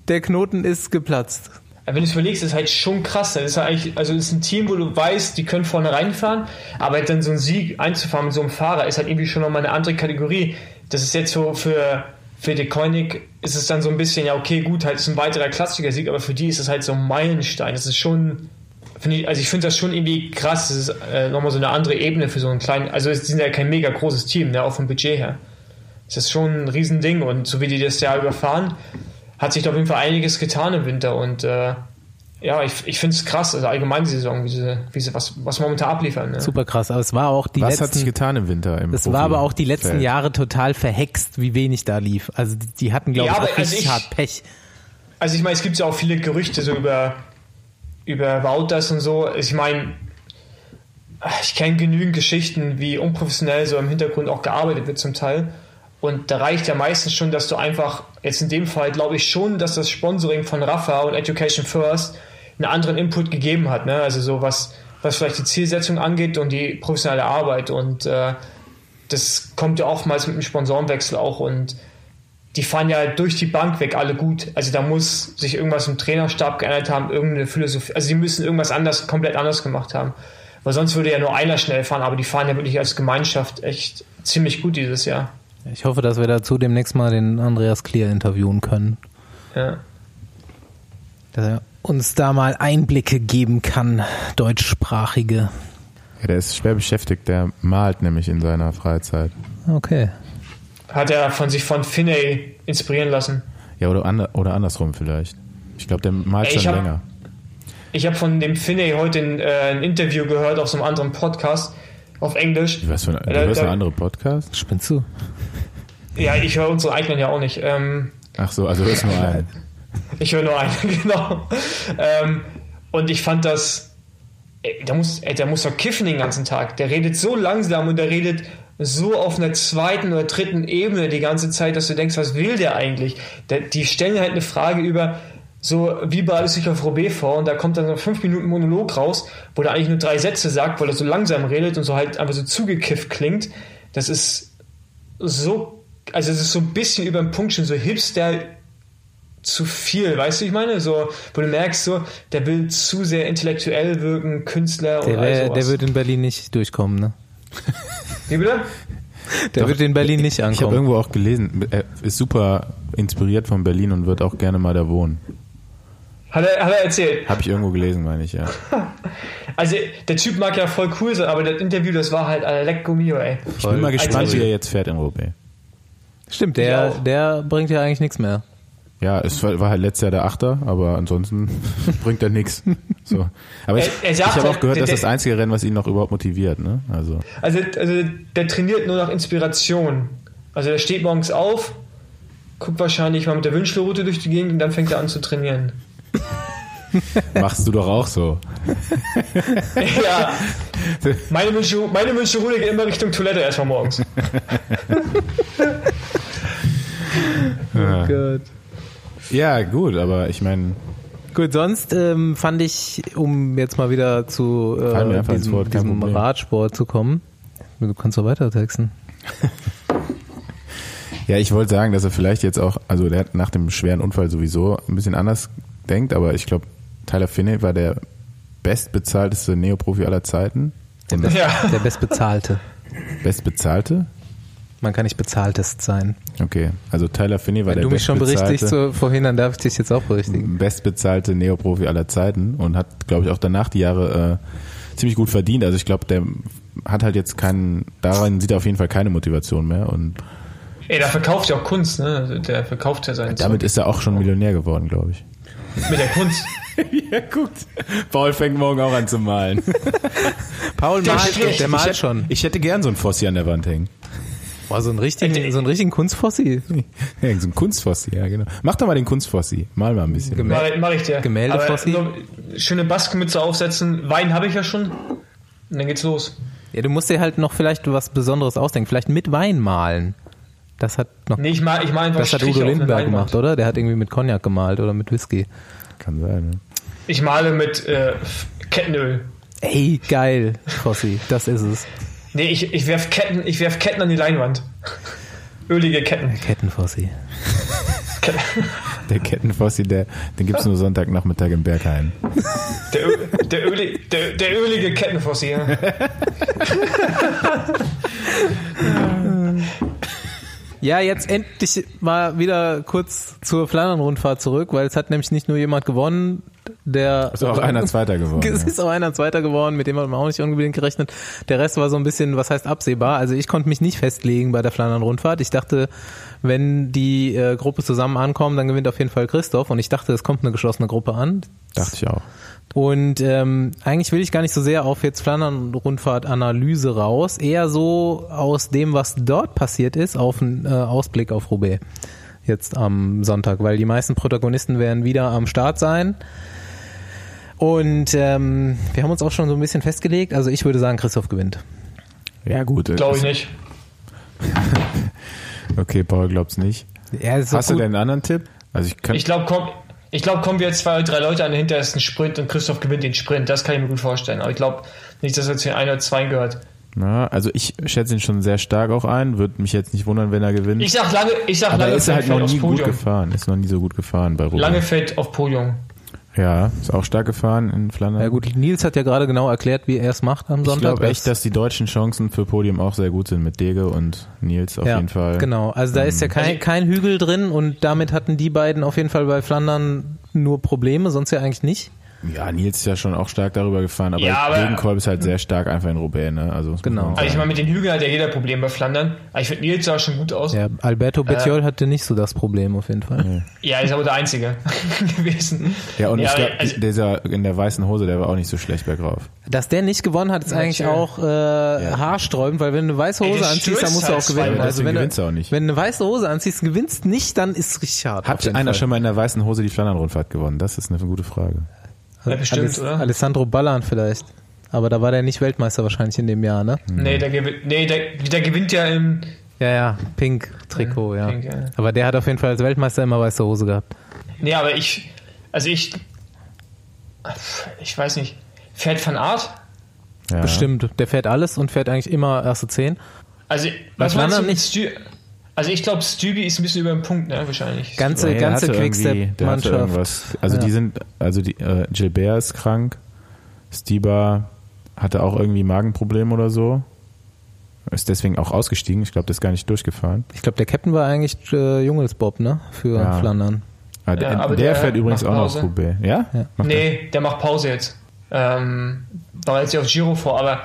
der Knoten ist geplatzt. Wenn du es überlegst, ist halt schon krass. Das ist ja eigentlich, also ist ein Team, wo du weißt, die können vorne reinfahren, aber halt dann so einen Sieg einzufahren mit so einem Fahrer ist halt irgendwie schon nochmal eine andere Kategorie. Das ist jetzt so für, für De Koenig ist es dann so ein bisschen, ja, okay, gut, halt ist ein weiterer Klassiker-Sieg, aber für die ist es halt so ein Meilenstein. Das ist schon, finde ich, also ich finde das schon irgendwie krass. Das ist äh, nochmal so eine andere Ebene für so einen kleinen, also es sind ja kein mega großes Team, ne, auch vom Budget her. Das ist schon ein Riesending und so wie die das Jahr überfahren, hat sich da auf jeden Fall einiges getan im Winter und äh, ja, ich, ich finde es krass, also allgemein die Saison, wie sie, wie sie was, was momentan abliefern. Ne? Super krass. Aber es war auch die Was hat sich letzten, getan im Winter? Im es war aber auch die letzten Profifeld? Jahre total verhext, wie wenig da lief. Also die, die hatten, glaube Ja, ich, auch also richtig ich- hart Pech. Also ich meine, es gibt ja auch viele Gerüchte so über, über Wouters und so. Ich meine, ich kenne genügend Geschichten, wie unprofessionell so im Hintergrund auch gearbeitet wird zum Teil. Und da reicht ja meistens schon, dass du einfach, jetzt in dem Fall glaube ich schon, dass das Sponsoring von Rafa und Education First einen anderen Input gegeben hat. Ne? Also so was, was vielleicht die Zielsetzung angeht und die professionelle Arbeit. Und äh, das kommt ja oftmals mit dem Sponsorenwechsel auch. Und die fahren ja durch die Bank weg alle gut. Also da muss sich irgendwas im Trainerstab geändert haben, irgendeine Philosophie. Also die müssen irgendwas anders, komplett anders gemacht haben. Weil sonst würde ja nur einer schnell fahren, aber die fahren ja wirklich als Gemeinschaft echt ziemlich gut dieses Jahr. Ich hoffe, dass wir dazu demnächst mal den Andreas Clear interviewen können. Ja. Dass er uns da mal Einblicke geben kann, deutschsprachige. Ja, der ist schwer beschäftigt. Der malt nämlich in seiner Freizeit. Okay. Hat er von sich von Finney inspirieren lassen. Ja, oder, ander, oder andersrum vielleicht. Ich glaube, der malt Ey, schon hab- länger. Ich habe von dem Finney heute ein, äh, ein Interview gehört auf so einem anderen Podcast auf Englisch. Was für ein, du Da- hörst da- noch andere Podcasts? Spinnst du? Ja, ich höre unsere eigenen ja auch nicht. Ähm, Ach so, also hörst nur einen. Ich höre nur einen, genau. Ähm, und ich fand das, ey, der muss, ey, der muss doch kiffen den ganzen Tag. Der redet so langsam und der redet so auf einer zweiten oder dritten Ebene die ganze Zeit, dass du denkst, was will der eigentlich? Der, die stellen halt eine Frage über, so wie bereitest du dich auf Roubaix vor? Und da kommt dann so ein fünf Minuten Monolog raus, wo der eigentlich nur drei Sätze sagt, weil er so langsam redet und so halt einfach so zugekifft klingt. Das ist so, also es ist so ein bisschen über den Punkt schon so Hipster zu viel, weißt du, ich meine? So, wo du merkst, so, der will zu sehr intellektuell wirken, Künstler Der, und all sowas. der wird in Berlin nicht durchkommen, ne? Wie bitte? Der Doch, wird in Berlin nicht Ich habe ankommen. irgendwo auch gelesen, er ist super inspiriert von Berlin und wird auch gerne mal da wohnen. Hat er, hat er erzählt. Habe ich irgendwo gelesen, meine ich, ja. Also, der Typ mag ja voll cool sein, aber das Interview, das war halt äh, lecco mio, ey. Ich bin mal gespannt, Also- wie er jetzt fährt in Roubaix. Stimmt, der, der bringt ja eigentlich nichts mehr. Ja, es war, war halt letztes Jahr der Achter, aber ansonsten bringt er nichts. So. Aber ich, Er- er ich habe halt, auch gehört, der- dass das einzige Rennen, was ihn noch überhaupt motiviert. Ne? Also Also, also, der trainiert nur nach Inspiration. Also, der steht morgens auf, guckt wahrscheinlich mal mit der Wünschelroute durch die Gegend und dann fängt er an zu trainieren. machst du doch auch so. ja. Meine Wünsche, meine Wünschelroute geht immer Richtung Toilette erstmal morgens. Ja, Gut. ja gut, aber ich meine, Gut, sonst ähm, fand ich, um jetzt mal wieder zu äh, diesem, Wort, diesem. Radsport zu kommen. Du kannst doch weiter texten. ja, ich wollte sagen, dass er vielleicht jetzt auch, also der hat nach dem schweren Unfall sowieso ein bisschen anders denkt, aber ich glaube, Tyler Finney war der bestbezahlteste Neoprofi aller Zeiten. Der, best, Ja. der bestbezahlte. bestbezahlte? Man kann nicht bezahltest sein. Okay, also Tyler Finney war Wenn der du mich schon berichtigst so vorhin, dann darf ich dich jetzt auch berichtigen. bestbezahlte Neoprofi aller Zeiten und hat, glaube ich, auch danach die Jahre äh, ziemlich gut verdient. Also ich glaube, der hat halt jetzt keinen, daran sieht er auf jeden Fall keine Motivation mehr und Ey, der verkauft ja auch Kunst, ne? Der verkauft ja seinen damit ist er auch schon Millionär geworden, glaube ich. Mit der Kunst. ja, guckt. Paul fängt morgen auch an zu malen. Paul Der malt, der ich malt hätte, schon. Ich hätte gern so einen Fossi an der Wand hängen. Boah, so einen richtigen, so einen richtigen Kunstfossi. Ja, so ein Kunstfossi, ja genau. Mach doch mal den Kunstfossi. Mal mal ein bisschen. Gemä- Mach, ich dir. Gemäldefossi? Aber nur Schöne Baskenmütze aufsetzen. Wein habe ich ja schon. Und dann geht's los. Ja, du musst dir halt noch vielleicht was Besonderes ausdenken. Vielleicht mit Wein malen. Das hat noch, Nee, ich mal, ich mal einfach das hat Striche Udo auf eine Lindenberg gemacht, oder? Der hat irgendwie mit Cognac gemalt oder mit Whisky. Kann sein, ne? Ich male mit äh, Kettenöl. Ey, geil, Fossi, das ist es. Nee, ich, ich werf Ketten, ich werf Ketten an die Leinwand. Ölige Ketten. Kettenfossi. Der Kettenfossi, der, den gibt's nur Sonntagnachmittag im Berghain. Der, der, Öli, der, der ölige Kettenfossi, ja. Ja, jetzt endlich mal wieder kurz zur Flandern-Rundfahrt zurück, weil es hat nämlich nicht nur jemand gewonnen, der Ist auch einer Zweiter geworden. Es Ja. ist auch einer Zweiter geworden, mit dem hat man auch nicht unbedingt gerechnet. Der Rest war so ein bisschen, was heißt absehbar. Also ich konnte mich nicht festlegen bei der Flandern-Rundfahrt. Ich dachte, wenn die äh, Gruppe zusammen ankommt, dann gewinnt auf jeden Fall Christoph. Und ich dachte, es kommt eine geschlossene Gruppe an. Dachte ich auch. Und ähm, eigentlich will ich gar nicht so sehr auf jetzt Flandern-Rundfahrt-Analyse raus, eher so aus dem, was dort passiert ist, auf einen äh, Ausblick auf Roubaix jetzt am Sonntag, weil die meisten Protagonisten werden wieder am Start sein. Und ähm, wir haben uns auch schon so ein bisschen festgelegt. Also ich würde sagen, Christoph gewinnt. Ja, gut. Glaube ich nicht. Okay, Paul glaubt's nicht. Ja, Hast du denn einen anderen Tipp? Also ich kann, Ich glaube, komm, ich glaube, kommen wir jetzt zwei oder drei Leute an den hintersten Sprint und Christoph gewinnt den Sprint. Das kann ich mir gut vorstellen. Aber ich glaube nicht, dass er zu den ein oder zwei gehört. na, also ich schätze ihn schon sehr stark auch ein. Würde mich jetzt nicht wundern, wenn er gewinnt. Ich sag lange, ich sag Aber er lange ist halt noch nie gut gefahren. Ist noch nie so gut gefahren bei Roubaix. Lange fällt auf Podium. Ja, ist auch stark gefahren in Flandern. Ja gut, Nils hat ja gerade genau erklärt, wie er es macht am ich Sonntag. glaube echt, dass die deutschen Chancen für Podium auch sehr gut sind mit Dege und Nils auf ja, jeden Fall. Genau, also da ist ja kein, Also- kein Hügel drin und damit hatten die beiden auf jeden Fall bei Flandern nur Probleme, sonst ja eigentlich nicht. Ja, Nils ist ja schon auch stark darüber gefahren, aber, Ja, aber- Degenkolb ist halt sehr stark einfach in Roubaix, ne? Also Genau. Also ich meine, mit den Hügeln hat ja jeder Problem bei Flandern. Aber ich finde, Nils sah schon gut aus. Ja, Ja, Alberto Bettiol hatte nicht so das Problem auf jeden Fall. ist aber der Einzige gewesen. Ja, und Ja, ich glaube, also- dieser in der weißen Hose, der war auch nicht so schlecht bergauf. Dass der nicht gewonnen hat, ist eigentlich Natürlich. auch äh, haarsträubend, weil wenn du eine weiße Ey, Hose das anziehst, dann musst du auch gewinnen. Also wenn Deswegen du, gewinnst du auch nicht. wenn du eine weiße Hose anziehst und gewinnst nicht, dann ist es richtig hart. Hat einer Fall. schon mal in der weißen Hose die Flandern-Rundfahrt gewonnen? Das ist eine gute Frage. Ja, bestimmt, Aless- oder? Alessandro Ballan vielleicht. Aber da war der nicht Weltmeister wahrscheinlich in dem Jahr, ne? Nee, der, gewinnt, nee der, der gewinnt ja im. Ja, ja, Pink Trikot, ja. Pink, ja. Aber der hat auf jeden Fall als Weltmeister immer weiße Hose gehabt. Nee, aber ich. Also ich. Ich weiß nicht. Fährt Van Art? Ja. Bestimmt. Der fährt alles und fährt eigentlich immer erste zehn. Also, was meinst Flandern du mit Stü Also ich glaube, Stübi ist ein bisschen über dem Punkt, ne? Wahrscheinlich. Ganze, Ja, der ganze Quickstep-Mannschaft. Also Ja. die sind, also die, äh, Gilbert ist krank, Stiba hatte auch irgendwie Magenprobleme oder so. Ist deswegen auch ausgestiegen. Ich glaube, der ist gar nicht durchgefahren. Ich glaube, der Captain war eigentlich äh, Jungelsbob, ne? Für Ja. Flandern. Ah, Ja, der, aber der, der fährt übrigens auch noch. Roubaix. Ja? Ja. Nee, der macht Pause jetzt. Ähm, war jetzt ja auf Giro vor, aber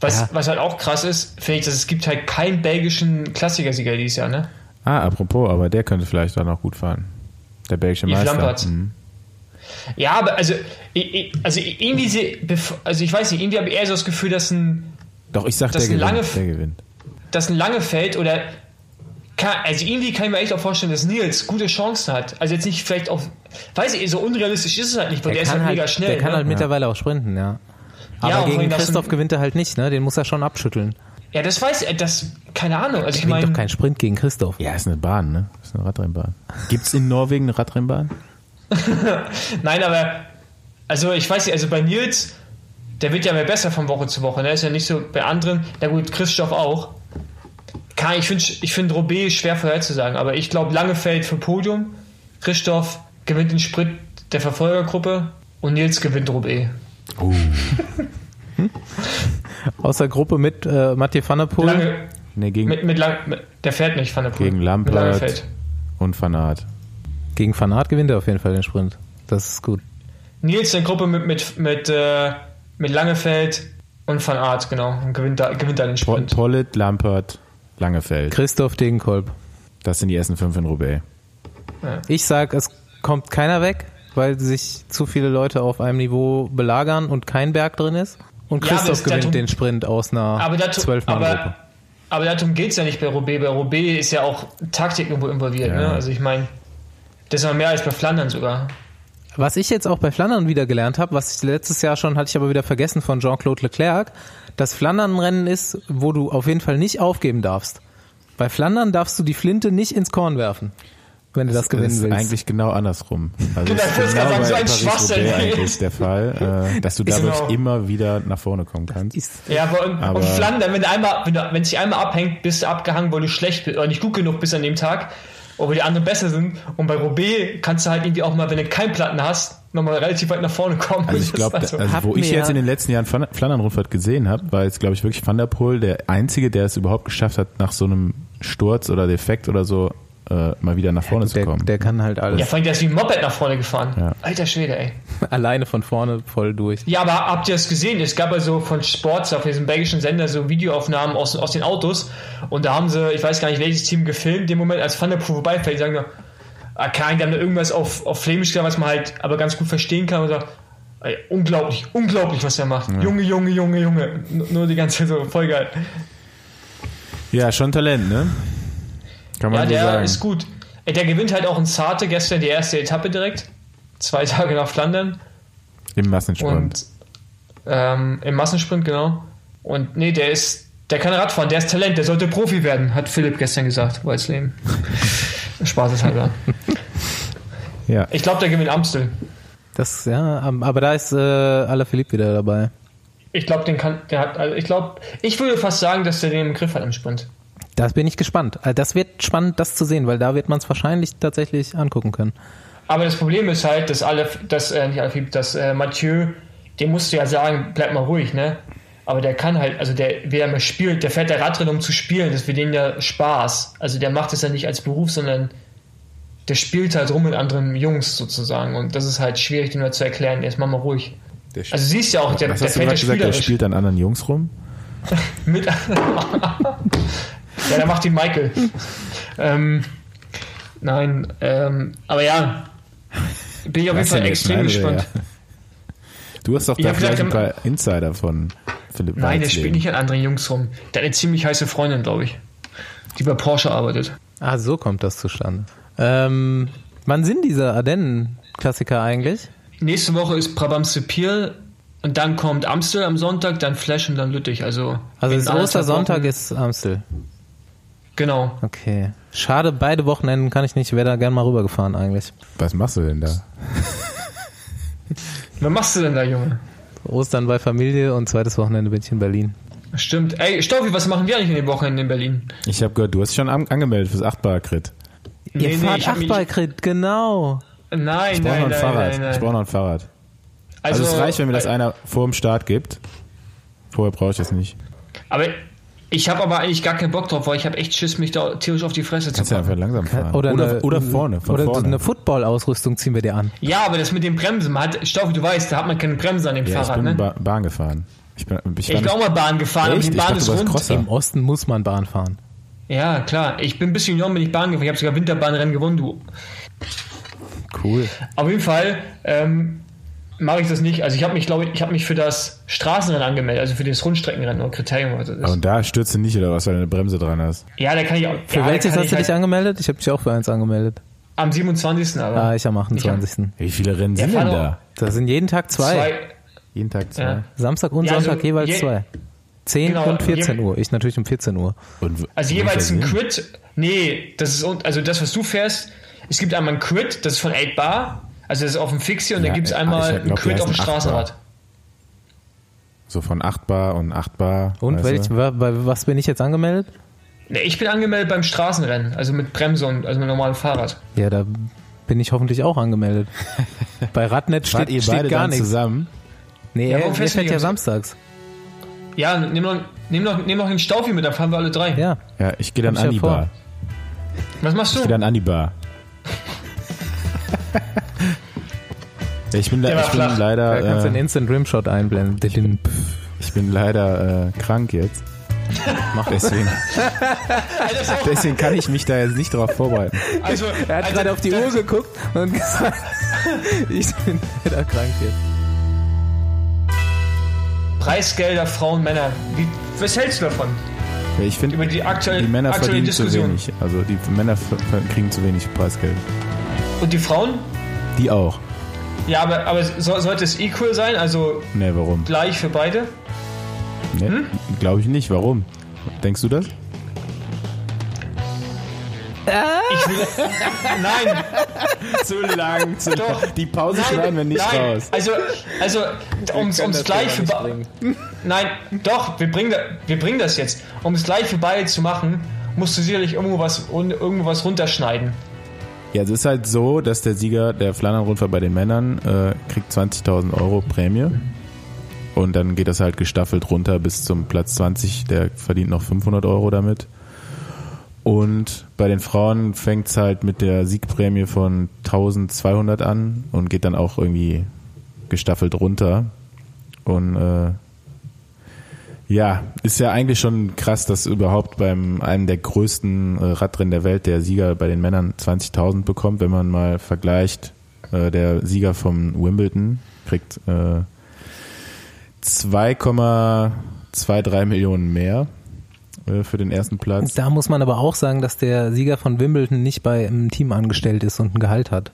was, Ja. was halt auch krass ist, finde ich, dass es gibt halt keinen belgischen Klassikersieger dieses Jahr, ne? der? Ah, apropos, aber der könnte vielleicht auch noch gut fahren. Der belgische Yves Meister. Mhm. Ja, aber also, also irgendwie, also ich weiß nicht, irgendwie habe ich eher so das Gefühl, dass ein, Doch, ich sag, Das der gewinnt. lange- der gewinnt. dass ein Langefeld oder kann, also irgendwie kann ich mir echt auch vorstellen, dass Nils gute Chancen hat. Also jetzt nicht vielleicht auf, weiß ich, so unrealistisch ist es halt nicht, weil der, ist halt mega schnell. der kann ne? halt mittlerweile auch sprinten, ja. Aber Ja, gegen Christoph gewinnt er halt nicht, ne? Den muss er schon abschütteln. ja, das weiß er, das, keine Ahnung. Also ich meine, doch kein Sprint gegen Christoph. Ja, ist eine Bahn, ne? Ist eine Radrennbahn. Gibt's in Norwegen eine Radrennbahn? nein, aber, also ich weiß nicht, also bei Nils, der wird ja mehr besser von Woche zu Woche, ne? Ist ja nicht so bei anderen, na gut, Christoph auch. Kann, ich finde ich find Roubaix schwer vorherzusagen, aber ich glaube, Langefeld für Podium, Christoph gewinnt den Sprint der Verfolgergruppe und Nils gewinnt Roubaix. Aus der Gruppe mit äh, Mathieu van der Poel. Lange, Ne, gegen, mit, mit lang, mit, der fährt nicht Van der Poel. gegen Lampert Langefeld. und Fanat. Gegen Van Aert gewinnt er auf jeden Fall den Sprint. Das ist gut. Nils in der Gruppe mit, mit, mit, äh, mit Langefeld und Van Aert, genau. Und gewinnt da, gewinnt da den Sprint. Pollitt, Lampert, Langefeld. Christoph Degenkolb. Das sind die ersten fünf in Roubaix. Ich sag, es kommt keiner weg. Weil sich zu viele Leute auf einem Niveau belagern und kein Berg drin ist. Und Ja, Christoph es- gewinnt darum- den Sprint aus einer Aber, dazu, 12 mann gruppe aber, aber darum geht es ja nicht bei Roubaix. Bei Roubaix ist ja auch Taktik irgendwo involviert. Ja. Ne? Also ich meine, das ist noch mehr als bei Flandern sogar. Was ich jetzt auch bei Flandern wieder gelernt habe, was ich letztes Jahr schon hatte ich aber wieder vergessen von Jean-Claude Leclerc, dass Flandern ein Rennen ist, wo du auf jeden Fall nicht aufgeben darfst. Bei Flandern darfst du die Flinte nicht ins Korn werfen, wenn du das, gewinnen das ist willst. eigentlich genau andersrum. Also Genau, das ist gerade genau sagen, so ein Schwachsinn. eigentlich der Fall, äh, dass du dadurch genau. immer wieder nach vorne kommen kannst. Ist- Ja, aber und, Aber- und Flandern, wenn du einmal, wenn du, wenn es dich einmal abhängt, bist du abgehangen, weil du schlecht bist oder nicht gut genug bist an dem Tag, obwohl die anderen besser sind. Und bei Roubaix kannst du halt irgendwie auch mal, wenn du keinen Platten hast, nochmal relativ weit nach vorne kommen. Also ich glaube, so. also Hat wo ich jetzt in den letzten Jahren Flan- Flandern-Rundfahrt gesehen habe, war jetzt, glaube ich, wirklich Van der Poel der Einzige, der es überhaupt geschafft hat, nach so einem Sturz oder Defekt oder so äh, mal wieder nach vorne zu der, kommen. der kann halt alles ja, vor allem, der ist wie ein Moped nach vorne gefahren. Ja. Alter Schwede, ey. alleine von vorne voll durch. Ja, aber habt ihr das gesehen? Es gab ja so von Sports auf diesem belgischen Sender so Videoaufnahmen aus, aus den Autos und da haben sie, ich weiß gar nicht welches Team gefilmt, dem Moment, als Van der Poel vorbeifährt, die sagen nur, ah, kein, die haben da irgendwas auf, auf Flämisch gesagt, was man halt aber ganz gut verstehen kann und sagt, ey, unglaublich, unglaublich, was er macht. Junge, Junge, Junge, Junge. N- Nur die ganze Zeit so, voll geil. Ja, schon Talent, ne? Kann man Ja, der sagen. ist gut. Der gewinnt halt auch in Sarte gestern die erste Etappe direkt. Zwei Tage nach Flandern. Im Massensprint. Und ähm, im Massensprint, genau. Und nee, der ist, der kann Radfahren, der ist Talent, der sollte Profi werden, hat Philipp gestern gesagt, Wolfsleben. Spaß ist halber. ja. Ich glaube, der gewinnt Amstel. Das, ja, aber da ist äh, Alaphilippe wieder dabei. Ich glaube, den kann, der hat, also ich glaube, ich würde fast sagen, dass der den im Griff hat im Sprint. Das bin ich gespannt. Also Das wird spannend, das zu sehen, weil da wird man es wahrscheinlich tatsächlich angucken können. Aber das Problem ist halt, dass alle, dass, äh, nicht Alaphilippe, dass äh, Mathieu, dem musst du ja sagen, bleib mal ruhig, ne? Aber der kann halt, also der, wer mal spielt, der fährt der Radrennen, um zu spielen, das ist für den ja Spaß. Also der macht es ja nicht als Beruf, sondern der spielt halt rum mit anderen Jungs sozusagen. Und das ist halt schwierig, den mal zu erklären. Jetzt mach mal ruhig. Der Also siehst ja auch, der, Was der hast du gerade gesagt, der spielt an anderen Jungs rum? Mit ja, der macht die Michael. ähm, nein, ähm, aber ja, bin ich auf jeden Fall extrem gespannt. oder? Du hast doch Ich da vielleicht ein paar Insider von Philipp Nein, der spielt nicht an anderen Jungs rum. Der hat eine ziemlich heiße Freundin, glaube ich, die bei Porsche arbeitet. Ah, so kommt das zustande. Ähm, wann sind diese Ardennen-Klassiker eigentlich? Nächste Woche ist Brabantse Pier und dann kommt Amstel am Sonntag, dann Flash und dann Lüttich. Also, Also ist Ostersonntag ist Amstel. Genau. Okay. Schade, beide Wochenenden kann ich nicht. Wäre da gern mal rübergefahren eigentlich. Was machst du denn da? Was machst du denn da, Junge? Ostern bei Familie und zweites Wochenende bin ich in Berlin. Stimmt. Ey, Stoffi, was machen wir eigentlich in den Wochenenden in Berlin? Ich habe gehört, du hast dich schon an angemeldet fürs 8-Bar-Crit. Ihr Nee, nee, fahrt ich Achtball-Crit, genau. Nein, Ich brauche nein, noch ein nein, Fahrrad. nein, nein. Ich brauche noch ein Fahrrad. Also, es reicht, wenn mir das einer vor dem Start gibt. Vorher brauche ich das nicht. Aber ich habe aber eigentlich gar keinen Bock drauf, weil ich habe echt Schiss, mich da tierisch auf die Fresse zu Kannst ja packen. einfach langsam fahren. Oder, oder, eine, oder vorne, von oder vorne. eine Football-Ausrüstung ziehen wir dir an. Ja, aber das mit den Bremsen, man hat, Stoffi, du weißt, da hat man keine Bremse an dem ja, ich Fahrrad, bin ne? ba Bahn gefahren. Ich bin, ich Ich bin auch nicht, mal Bahn gefahren, aber Echt? die Ich Bahn dachte, ist rund. Crosser. Im Osten muss man Bahn fahren. Ja, klar. Ich bin ein bisschen jung, bin ich Bahn gefahren. Ich habe sogar Winterbahnrennen gewonnen, du. cool. Auf jeden Fall ähm, mache ich das nicht. Also ich habe mich, glaube ich, ich habe mich für das Straßenrennen angemeldet, also für das Rundstreckenrennen oder Kriterium. Was das ist. Und da stürzt du nicht, oder was, weil du eine Bremse dran hast? ja, da kann ich auch. Für ja, da welches hast ich du dich halt angemeldet? Ich habe mich auch für eins angemeldet. Am 27. aber. Ah, ich am 28. Wie viele Rennen sind denn da? Das sind jeden Tag zwei. zwei. Jeden Tag zwei. Ja. Samstag und Ja, also Sonntag jeweils je- zwei. 10 Genau, und 14 je- Uhr. Ich natürlich um 14 Uhr. Und Also jeweils ein? Quid. Nee, das ist also das, was du fährst. Es gibt einmal ein Quid, das ist von 8 Bar. Also das ist auf dem Fixie und Ja, dann gibt es ich einmal glaub, ein der Quid auf dem ein 8 Bar. Straßenrad. So von 8 Bar und 8 Bar. Und weißt welch, du? wa- bei was bin ich jetzt angemeldet? Nee, ich bin angemeldet beim Straßenrennen, also mit Bremse und also mit normalem Fahrrad. Ja, da bin ich hoffentlich auch angemeldet. Bei Radnet steht, ihr beide steht gar dann nichts. zusammen? Nee, Ja, er, er fährt ja am- samstags. Ja, nimm noch, nimm noch, nimm noch den Staufi mit, dann fahren wir alle drei. Ja. Ja, ich gehe dann ich an die. Bar. Was machst Ich du? gehe dann an die Bar. Ich bin, war ich bin flach. Da kannst du leider, einen äh, Instant Rimshot einblenden. Ich bin leider äh, krank jetzt. Deswegen, deswegen kann ich mich da jetzt nicht drauf vorbereiten. Also, Er hat also, gerade auf die Uhr geguckt und gesagt, ich bin leider krank jetzt. Preisgelder, Frauen, Männer. Wie, was hältst du davon? Ja, ich finde, Über die aktuelle, die Männer aktuelle verdienen zu Diskussion. wenig. Also die Männer kriegen zu wenig Preisgeld. Und die Frauen? Die auch. Ja, aber, aber so, sollte es equal sein? Also Ne, warum? gleich für beide? Ne, Hm? Glaube ich nicht. Warum? Denkst du das? Ich will, nein, Zu lang. Zu Doch. Die Pause nein, schneiden wir nicht nein. raus. Also, also um es das gleich für bringen. Nein, doch, wir bringen, da, wir bringen das jetzt. Um es gleich für beide zu machen, musst du sicherlich irgendwo was, un- irgendwo was runterschneiden. Ja, es ist halt so, dass der Sieger der Flandern-Rundfahrt bei den Männern äh, kriegt 20.000 Euro Prämie. Und dann geht das halt gestaffelt runter bis zum Platz 20. Der verdient noch 500 Euro damit. Und bei den Frauen fängt es halt mit der Siegprämie von 1200 an und geht dann auch irgendwie gestaffelt runter. Und äh, ja, ist ja eigentlich schon krass, dass überhaupt beim einem der größten äh, Radrennen der Welt der Sieger bei den Männern 20.000 bekommt, wenn man mal vergleicht. Äh, der Sieger vom Wimbledon kriegt äh, 2,23 Millionen mehr äh, für den ersten Platz. Da muss man aber auch sagen, dass der Sieger von Wimbledon nicht bei einem Team angestellt ist und ein Gehalt hat.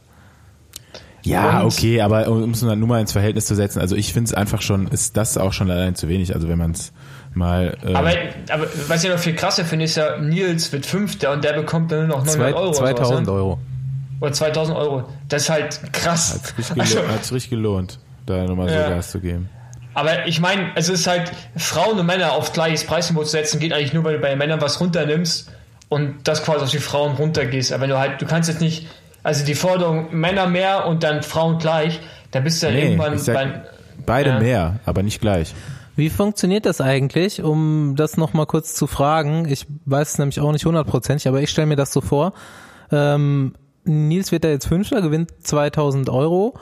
Ja, Und- okay, aber um es nur mal ins Verhältnis zu setzen, also ich finde es einfach schon, ist das auch schon allein zu wenig. Also wenn man es mal äh, Aber, aber was ich noch viel krasser finde, ist ja, Nils wird Fünfter und der bekommt dann nur noch 900 Zwei, Euro. oder 2000 sowas, ne? Euro. Oder 2000 Euro. Das ist halt krass. hat's richtig, Also, gelo hat's richtig gelohnt, da nochmal so Ja. Gas zu geben. aber ich meine, es ist halt, Frauen und Männer auf gleiches Preisniveau zu setzen, geht eigentlich nur, weil du bei den Männern was runternimmst und das quasi auf die Frauen runtergehst. Aber wenn du halt, du kannst jetzt nicht, also die Forderung Männer mehr und dann Frauen gleich, dann bist du dann Nee, irgendwann ich sag, bei, beide Ja. mehr, aber nicht gleich. Wie funktioniert das eigentlich, um das nochmal kurz zu fragen? Ich weiß es nämlich auch nicht hundertprozentig, aber ich stelle mir das so vor. Ähm, Nils wird da jetzt Fünfter, gewinnt 2000 Euro.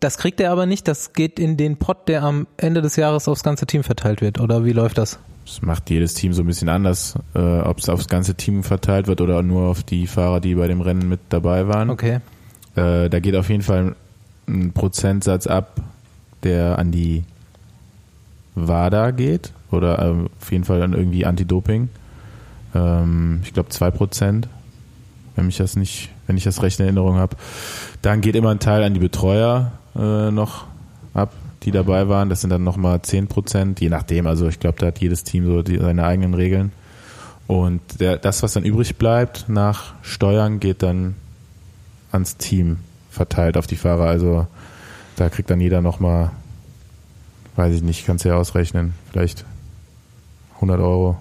Das kriegt er aber nicht, das geht in den Pot, der am Ende des Jahres aufs ganze Team verteilt wird. Oder wie läuft das? Das macht jedes Team so ein bisschen anders, äh, ob es aufs ganze Team verteilt wird oder nur auf die Fahrer, die bei dem Rennen mit dabei waren. Okay. Äh, da geht auf jeden Fall ein Prozentsatz ab, der an die WADA geht oder ähm, auf jeden Fall an irgendwie Anti-Doping. Ähm, ich glaube zwei Prozent, wenn mich das nicht, wenn ich das recht in Erinnerung habe. Dann geht immer ein Teil an die Betreuer äh, noch ab, die dabei waren. Das sind dann nochmal zehn Prozent, je nachdem. Also ich glaube, da hat jedes Team so die, seine eigenen Regeln. Und der, das, was dann übrig bleibt nach Steuern, geht dann ans Team verteilt auf die Fahrer. Also da kriegt dann jeder nochmal, weiß ich nicht, kannst du ja ausrechnen, vielleicht 100 Euro.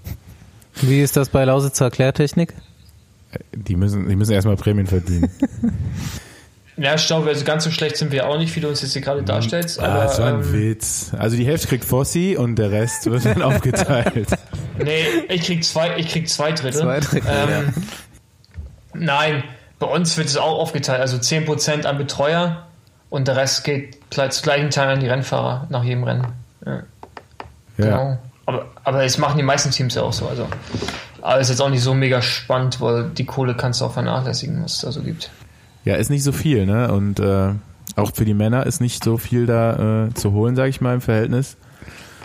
Wie ist das bei Lausitzer Klärtechnik? Die müssen, die müssen erstmal Prämien verdienen. ja, ich glaube, also ganz so schlecht sind wir auch nicht, wie du uns jetzt hier gerade darstellst. ah, aber, das war ein ähm, Witz. Also die Hälfte kriegt Fossi und der Rest wird dann aufgeteilt. Nee, ich krieg zwei, ich krieg zwei Drittel. Zwei Drittel, ähm, Nein, bei uns wird es auch aufgeteilt, also 10% an Betreuer und der Rest geht zu gleichen Teil an die Rennfahrer nach jedem Rennen. Ja, Ja. Genau. Aber, aber das machen die meisten Teams ja auch so. Also. Aber ist jetzt auch nicht so mega spannend, weil die Kohle kannst du auch vernachlässigen, was es da so gibt. Ja, ist nicht so viel, ne? Und äh, auch für die Männer ist nicht so viel da äh, zu holen, sage ich mal, im Verhältnis.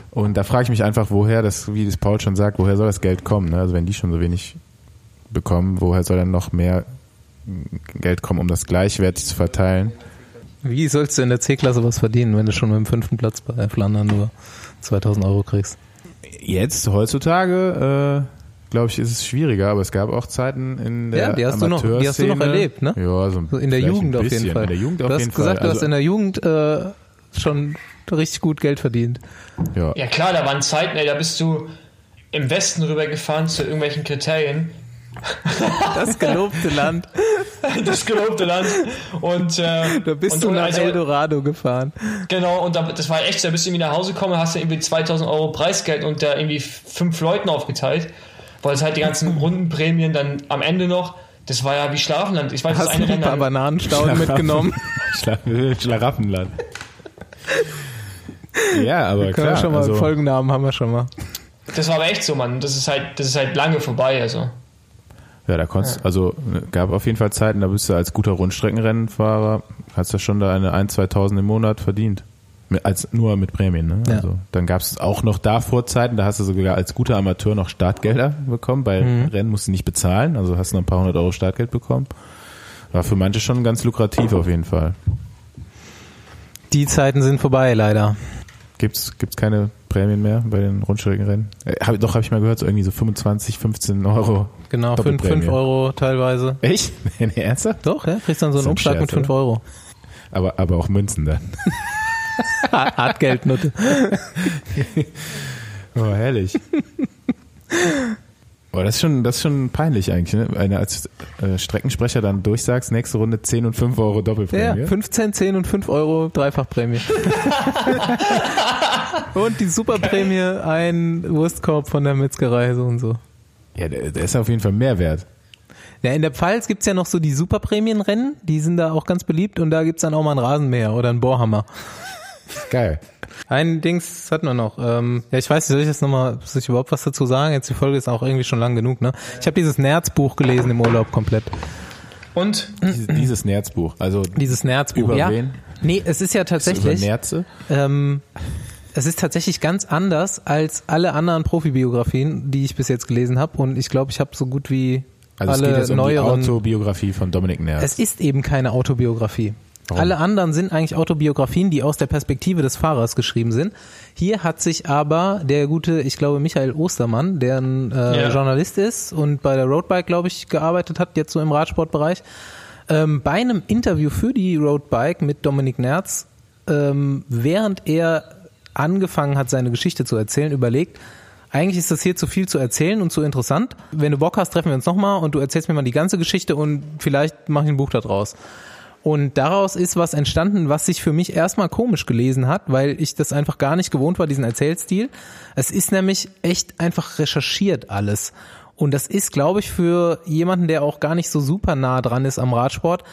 Und da frage ich mich einfach, woher das, wie das Paul schon sagt, woher soll das Geld kommen? Ne? Also wenn die schon so wenig bekommen, woher soll dann noch mehr Geld kommen, um das gleichwertig zu verteilen? Wie sollst du in der C-Klasse was verdienen, wenn du schon mit dem fünften Platz bei Flandern nur 2000 Euro kriegst? Jetzt, heutzutage, äh, glaube ich, ist es schwieriger, aber es gab auch Zeiten in der Ja, die hast du noch- die hast du noch erlebt, ne? Ja, so So in der Jugend ein auf jeden Fall. In der Jugend du auf hast jeden gesagt, Fall. du hast in der Jugend äh, schon richtig gut Geld verdient. ja. Ja klar, da waren Zeiten, ey, da bist du im Westen rübergefahren zu irgendwelchen Kriterien. Das gelobte Land. Das gelobte Land. Und, äh, Da bist und, du nach also, Eldorado gefahren. Genau, und da, das war echt so, da bist du irgendwie nach Hause gekommen, hast du irgendwie 2000 Euro Preisgeld und da irgendwie fünf Leuten aufgeteilt, weil es halt die ganzen Rundenprämien dann am Ende noch, das war ja wie Schlafenland. Ich weiß, das Hast eine du ein paar Bananenstauden mitgenommen? Schla Schlaraffenland. ja, aber Können klar. wir schon mal also, Folgennamen haben wir schon mal. Das war aber echt so, Mann. Das ist halt, das ist halt lange vorbei, also. Ja, da konntest, ja. also gab auf jeden Fall Zeiten, da bist du als guter Rundstreckenrennenfahrer, hast du schon da eine 1, 2000 im Monat verdient. Als, nur mit Prämien, ne? Ja. Also, dann gab es auch noch davor Zeiten, da hast du sogar als guter Amateur noch Startgelder bekommen. Bei mhm. Rennen musst du nicht bezahlen, also hast du noch ein paar hundert Euro Startgeld bekommen. War für manche schon ganz lukrativ auf jeden Fall. Die Zeiten sind vorbei, leider. Gibt's, gibt's keine Prämien mehr bei den Rundstreckenrennen? Äh, hab, doch, habe ich mal gehört, so irgendwie so 25, 15 Euro. Genau, 5, 5 Euro teilweise. Echt? Nee, ernsthaft? Doch, ja, kriegst dann so einen Umschlag mit 5 Euro. Aber, aber auch Münzen dann. Hartgeldnote. oh, herrlich. Oh, das ist schon, das ist schon peinlich eigentlich, ne? Wenn du als äh, Streckensprecher dann durchsagst, nächste Runde 10 und 5 Euro Doppelprämie. Ja, 15, 10 und 5 Euro Dreifachprämie. und die Superprämie ein Wurstkorb von der Metzgerei, so und so. Ja, der, der ist auf jeden Fall mehr wert. Ja, in der Pfalz gibt's ja noch so die Superprämienrennen, die sind da auch ganz beliebt und da gibt's dann auch mal einen Rasenmäher oder einen Bohrhammer. Geil. Ein Dings hatten wir noch. Ähm, ja, ich weiß nicht, soll ich jetzt nochmal, soll ich überhaupt was dazu sagen? Jetzt die Folge ist auch irgendwie schon lang genug, ne? Ich habe dieses Nerzbuch gelesen im Urlaub komplett. Und? Dieses, dieses Nerzbuch, also. Dieses Nerzbuch, über ja. Wen? Nee, es ist ja tatsächlich. Ist über Nerze? Ähm, es ist tatsächlich ganz anders als alle anderen Profibiografien, die ich bis jetzt gelesen habe. Und ich glaube, ich habe so gut wie also alle es geht jetzt um neueren. die Autobiografie von Dominik Nerz. Es ist eben keine Autobiografie. Warum? Alle anderen sind eigentlich Autobiografien, die aus der Perspektive des Fahrers geschrieben sind. Hier hat sich aber der gute, ich glaube, Michael Ostermann, der ein äh, Ja. Journalist ist und bei der Roadbike, glaube ich, gearbeitet hat, jetzt so im Radsportbereich, ähm, bei einem Interview für die Roadbike mit Dominik Nerz, ähm, während er angefangen hat, seine Geschichte zu erzählen, überlegt, eigentlich ist das hier zu viel zu erzählen und zu interessant. Wenn du Bock hast, treffen wir uns nochmal und du erzählst mir mal die ganze Geschichte und vielleicht mache ich ein Buch da draus. Und daraus ist was entstanden, was sich für mich erstmal komisch gelesen hat, weil ich das einfach gar nicht gewohnt war, diesen Erzählstil. Es ist nämlich echt einfach recherchiert alles. Und das ist, glaube ich, für jemanden, der auch gar nicht so super nah dran ist am Radsport,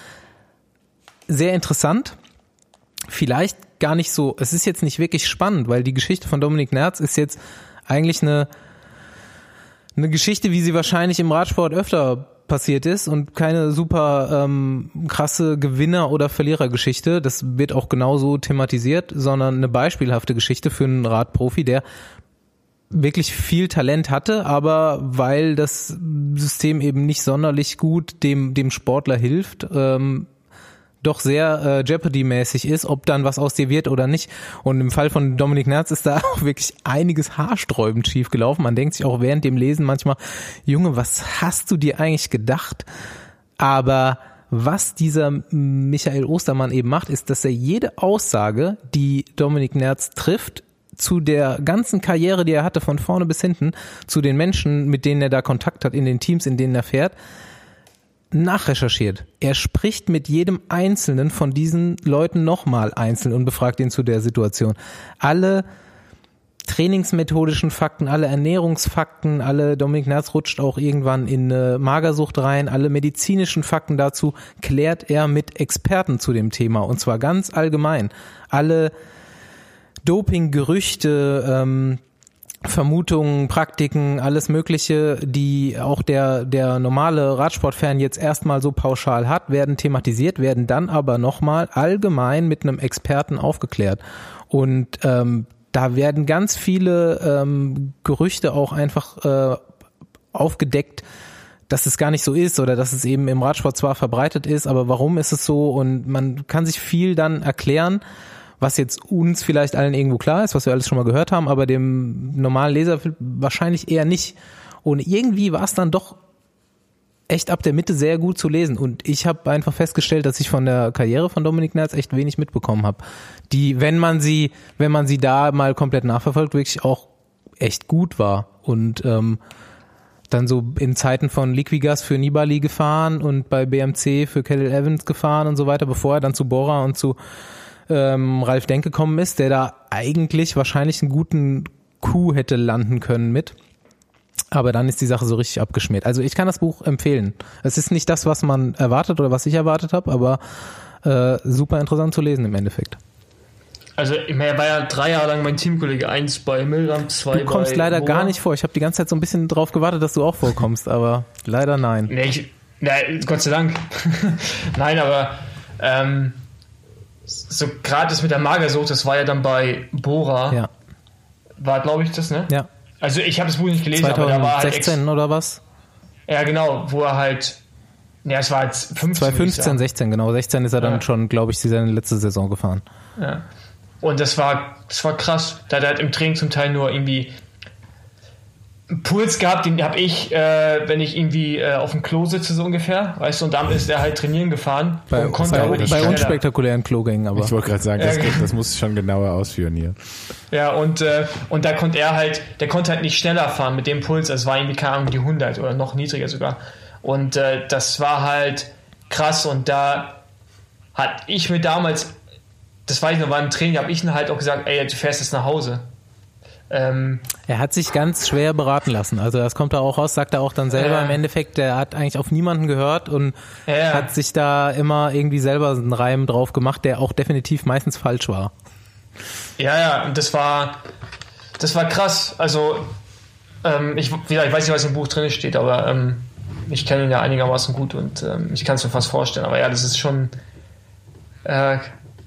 sehr interessant. Vielleicht gar nicht so, es ist jetzt nicht wirklich spannend, weil die Geschichte von Dominik Nerz ist jetzt eigentlich eine, eine Geschichte, wie sie wahrscheinlich im Radsport öfter passiert ist und keine super ähm, krasse Gewinner- oder Verlierergeschichte. Das wird auch genauso thematisiert, sondern eine beispielhafte Geschichte für einen Radprofi, der wirklich viel Talent hatte, aber weil das System eben nicht sonderlich gut dem, dem Sportler hilft, ähm, doch sehr äh, Jeopardy-mäßig ist, ob dann was aus dir wird oder nicht. Und im Fall von Dominik Nerz ist da auch wirklich einiges haarsträubend schief gelaufen. Man denkt sich auch während dem Lesen manchmal, Junge, was hast du dir eigentlich gedacht? Aber was dieser Michael Ostermann eben macht, ist, dass er jede Aussage, die Dominik Nerz trifft, zu der ganzen Karriere, die er hatte, von vorne bis hinten, zu den Menschen, mit denen er da Kontakt hat, in den Teams, in denen er fährt, nachrecherchiert. Er spricht mit jedem Einzelnen von diesen Leuten nochmal einzeln und befragt ihn zu der Situation. Alle trainingsmethodischen Fakten, alle Ernährungsfakten, alle Dominik Nerz rutscht auch irgendwann in eine Magersucht rein, alle medizinischen Fakten dazu klärt er mit Experten zu dem Thema und zwar ganz allgemein. Alle Doping-Gerüchte, ähm, Vermutungen, Praktiken, alles Mögliche, die auch der, der normale Radsportfan jetzt erstmal so pauschal hat, werden thematisiert, werden dann aber nochmal allgemein mit einem Experten aufgeklärt. Und ähm, da werden ganz viele ähm, Gerüchte auch einfach äh, aufgedeckt, dass es gar nicht so ist oder dass es eben im Radsport zwar verbreitet ist, aber warum ist es so? Und man kann sich viel dann erklären was jetzt uns vielleicht allen irgendwo klar ist, was wir alles schon mal gehört haben, aber dem normalen Leser wahrscheinlich eher nicht. Und irgendwie war es dann doch echt ab der Mitte sehr gut zu lesen. Und ich habe einfach festgestellt, dass ich von der Karriere von Dominik Nerz echt wenig mitbekommen habe. Die, wenn man sie, wenn man sie da mal komplett nachverfolgt, wirklich auch echt gut war. Und ähm, dann so in Zeiten von Liquigas für Nibali gefahren und bei BMC für Kelly Evans gefahren und so weiter, bevor er dann zu Bora und zu ähm, Ralf Denk gekommen ist, der da eigentlich wahrscheinlich einen guten Coup hätte landen können mit. Aber dann ist die Sache so richtig abgeschmiert. Also ich kann das Buch empfehlen. Es ist nicht das, was man erwartet oder was ich erwartet habe, aber äh, super interessant zu lesen im Endeffekt. Also, er war ja drei Jahre lang mein Teamkollege. Eins bei Milram, zwei Du kommst bei leider Bora. gar nicht vor. Ich habe die ganze Zeit so ein bisschen drauf gewartet, dass du auch vorkommst, aber leider nein. Nee, ich, na, Gott sei Dank. Nein, aber ähm, so gerade das mit der Magersucht, das war ja dann bei Bora. Ja, War, glaube ich, das, ne? ja. Also ich habe das Buch nicht gelesen, aber da war halt ex 2016 oder was? Ja, genau, wo er halt. Ja, es war jetzt 15. würde ich 2015, sagen. 16, genau. 16 ist er dann Ja. schon, glaube ich, seine letzte Saison gefahren. Ja. Und das war, das war krass. Da hat er halt im Training zum Teil nur irgendwie Puls gehabt, den habe ich, äh, wenn ich irgendwie äh, auf dem Klo sitze, so ungefähr. Weißt du, und dann ist er halt trainieren gefahren Bei, und konnte bei, aber nicht bei schneller. unspektakulären Klogängen, aber. Ich wollte gerade sagen, das, Ja, das muss ich schon genauer ausführen hier. Ja, und, äh, und da konnte er halt, der konnte halt nicht schneller fahren mit dem Puls. Also es war irgendwie, keine Ahnung, die 100 oder noch niedriger sogar. Und äh, das war halt krass. Und da hat ich mir damals, das weiß ich noch, war im Training, habe ich ihm halt auch gesagt, ey, du fährst jetzt nach Hause. Ähm, Er hat sich ganz schwer beraten lassen. Also das kommt da auch raus, sagt er auch dann selber Ja. im Endeffekt, der hat eigentlich auf niemanden gehört und Ja. hat sich da immer irgendwie selber einen Reim drauf gemacht, der auch definitiv meistens falsch war. ja, ja, und das war, das war krass. Also, ähm, ich, gesagt, ich weiß nicht, was im Buch drin steht, aber ähm, ich kenne ihn ja einigermaßen gut und ähm, ich kann es mir fast vorstellen. Aber ja, das ist schon äh,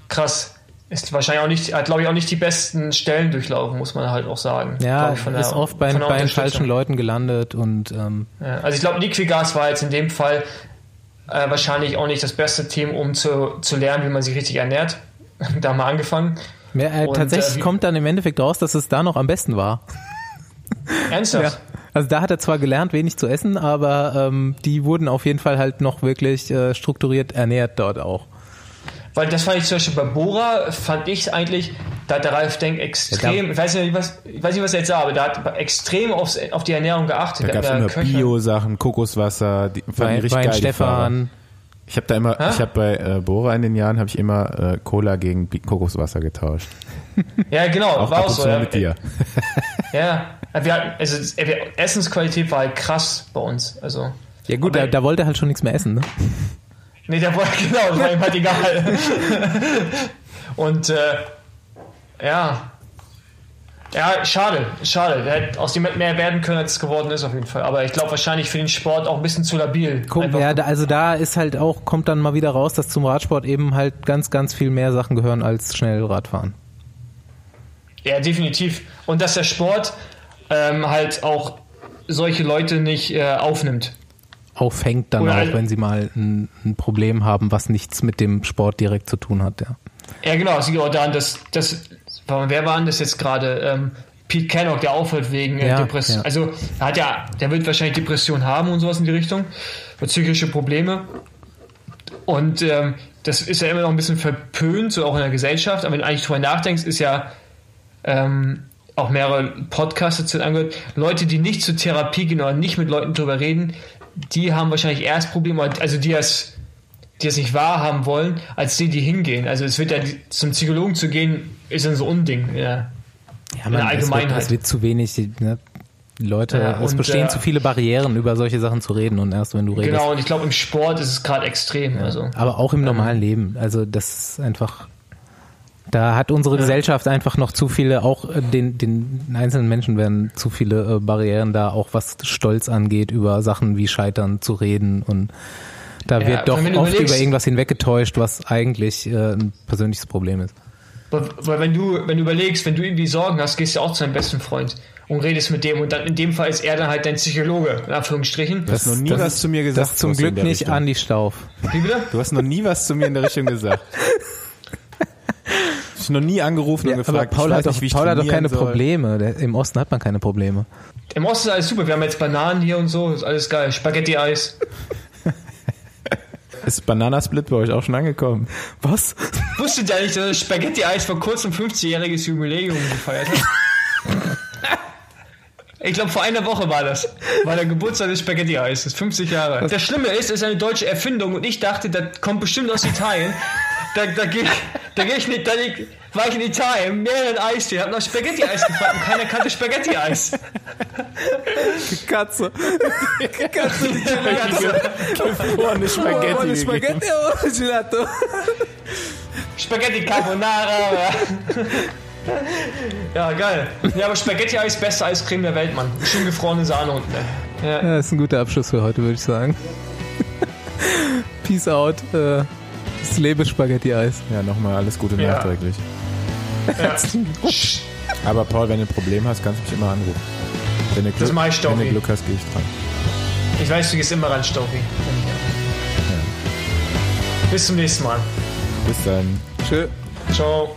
krass. Ist wahrscheinlich auch nicht, hat glaube ich auch nicht die besten Stellen durchlaufen, muss man halt auch sagen. Ja, ich, von der- ist oft bei, den falschen Leuten gelandet und ähm, Ja, also ich glaube, Liquigas war jetzt in dem Fall äh, wahrscheinlich auch nicht das beste Team, um zu, zu lernen, wie man sich richtig ernährt. da mal angefangen. ja, äh, Und, tatsächlich äh, kommt dann im Endeffekt raus, dass es da noch am besten war. Ernsthaft? Also da hat er zwar gelernt, wenig zu essen, aber ähm, die wurden auf jeden Fall halt noch wirklich äh, strukturiert ernährt dort auch. Weil das fand ich zum Beispiel bei Bora, fand ich eigentlich, da hat der Ralf Denk extrem, ich, weiß nicht, was, ich weiß nicht, was er jetzt sah, aber da hat extrem aufs, auf die Ernährung geachtet. Da gab es immer Bio-Sachen, Kokoswasser, die Bei, richtig Fahrer. Stefan. Ich habe da immer, Hä? ich habe bei äh, Bora in den Jahren habe ich immer äh, Cola gegen Kokoswasser getauscht. Ja, genau, Auch war auch so. Ja, mit dir. ja. Wir hatten, also es- wir- Essensqualität war halt krass bei uns. Also. Ja gut, Aber- da, da wollte er halt schon nichts mehr essen, ne? Nee, der wollte, genau, das war ihm halt egal. Und äh, ja. Ja, schade, schade. Der hätte aus dem mehr werden können, als es geworden ist, auf jeden Fall. Aber ich glaube wahrscheinlich für den Sport auch ein bisschen zu labil. Guck, ja, also da ist halt auch, kommt dann mal wieder raus, dass zum Radsport eben halt ganz, ganz viel mehr Sachen gehören als schnell Radfahren. Ja, definitiv. Und dass der Sport ähm, halt auch solche Leute nicht äh, aufnimmt. Auffängt dann Oder auch, wenn sie mal ein, ein Problem haben, was nichts mit dem Sport direkt zu tun hat, ja. Ja, genau. Es liegt auch daran, dass, dass wer war denn das jetzt gerade? Ähm, Pete Cannock, der aufhört wegen äh, Ja, Depression. ja. Also, er hat ja, der wird wahrscheinlich Depression haben und sowas in die Richtung. Oder psychische Probleme. Und ähm, das ist ja immer noch ein bisschen verpönt, so auch in der Gesellschaft. Aber wenn du eigentlich drüber nachdenkst, ist ja ähm, auch mehrere Podcasts dazu angehört, Leute, die nicht zur Therapie gehen oder nicht mit Leuten drüber reden, die haben wahrscheinlich erst Probleme, also die es, die es nicht wahrhaben wollen, als die, die hingehen. Also es wird ja zum Psychologen zu gehen, ist dann so Unding. Ja. Ja, In der es wird, Allgemeinheit. es wird zu wenig, ne? Leute, Ja, es und, bestehen äh, zu viele Barrieren, über solche Sachen zu reden und erst wenn du redest. Genau, und ich glaube, im Sport ist es gerade extrem. Also. Aber auch im normalen Leben. Also das ist einfach. Da hat unsere Gesellschaft einfach noch zu viele, auch äh, den, den einzelnen Menschen werden zu viele äh, Barrieren da, auch was Stolz angeht, über Sachen wie Scheitern zu reden. Und da Ja, wird doch wenn du oft über irgendwas hinweggetäuscht, was eigentlich äh, ein persönliches Problem ist. Weil, wenn du, wenn du überlegst, wenn du irgendwie Sorgen hast, gehst du auch zu deinem besten Freund und redest mit dem und dann in dem Fall ist er dann halt dein Psychologe, in Anführungsstrichen. Du hast noch nie was zu mir gesagt. Das zum Glück nicht Richtung. Andi Stauf. Wie bitte? Du hast noch nie was zu mir in der Richtung gesagt. Ich habe noch nie angerufen Ja, und aber gefragt, Paul ich hat weiß doch, nicht, wie ich Paul hat doch keine soll. Probleme. Der, Im Osten hat man keine Probleme. Im Osten ist alles super. Wir haben jetzt Bananen hier und so, ist alles geil. Spaghetti-Eis. Ist Bananasplit bei euch auch schon angekommen? Was? Wusstet ihr eigentlich, dass das Spaghetti-Eis vor kurzem 50-jähriges Jubiläum gefeiert hat? Ich glaube, vor einer Woche war das. War der Geburtstag des Spaghetti-Eis. Das ist 50 Jahre. alt. Das Schlimme ist, es ist eine deutsche Erfindung und ich dachte, das kommt bestimmt aus Italien. Da, da, geh, da, geh ich nicht, da geh- war ich in Italien, mehreren Eistee, hab nach Spaghetti-Eis gefragt und keiner kannte Spaghetti-Eis. Katze. Ohne Spaghetti. gegeben. oh, Gelato. Spaghetti Carbonara. ja, geil. Ja, aber Spaghetti-Eis beste Eiscreme der Welt, Mann. Schön gefrorene Sahne unten. Ja. ja, ist ein guter Abschluss für heute, würde ich sagen. Peace out. Äh, das lebe Spaghetti-Eis. Ja, nochmal alles Gute Ja. nachträglich. Ja. Aber Paul, wenn du ein Problem hast, kannst du mich immer anrufen. Wenn du Das Glück, mach ich, wenn du Stoffi. Glück hast, gehe ich dran. Ich weiß, du gehst immer ran, Stoffi. Bis zum nächsten Mal. Bis dann. Tschö. Ciao.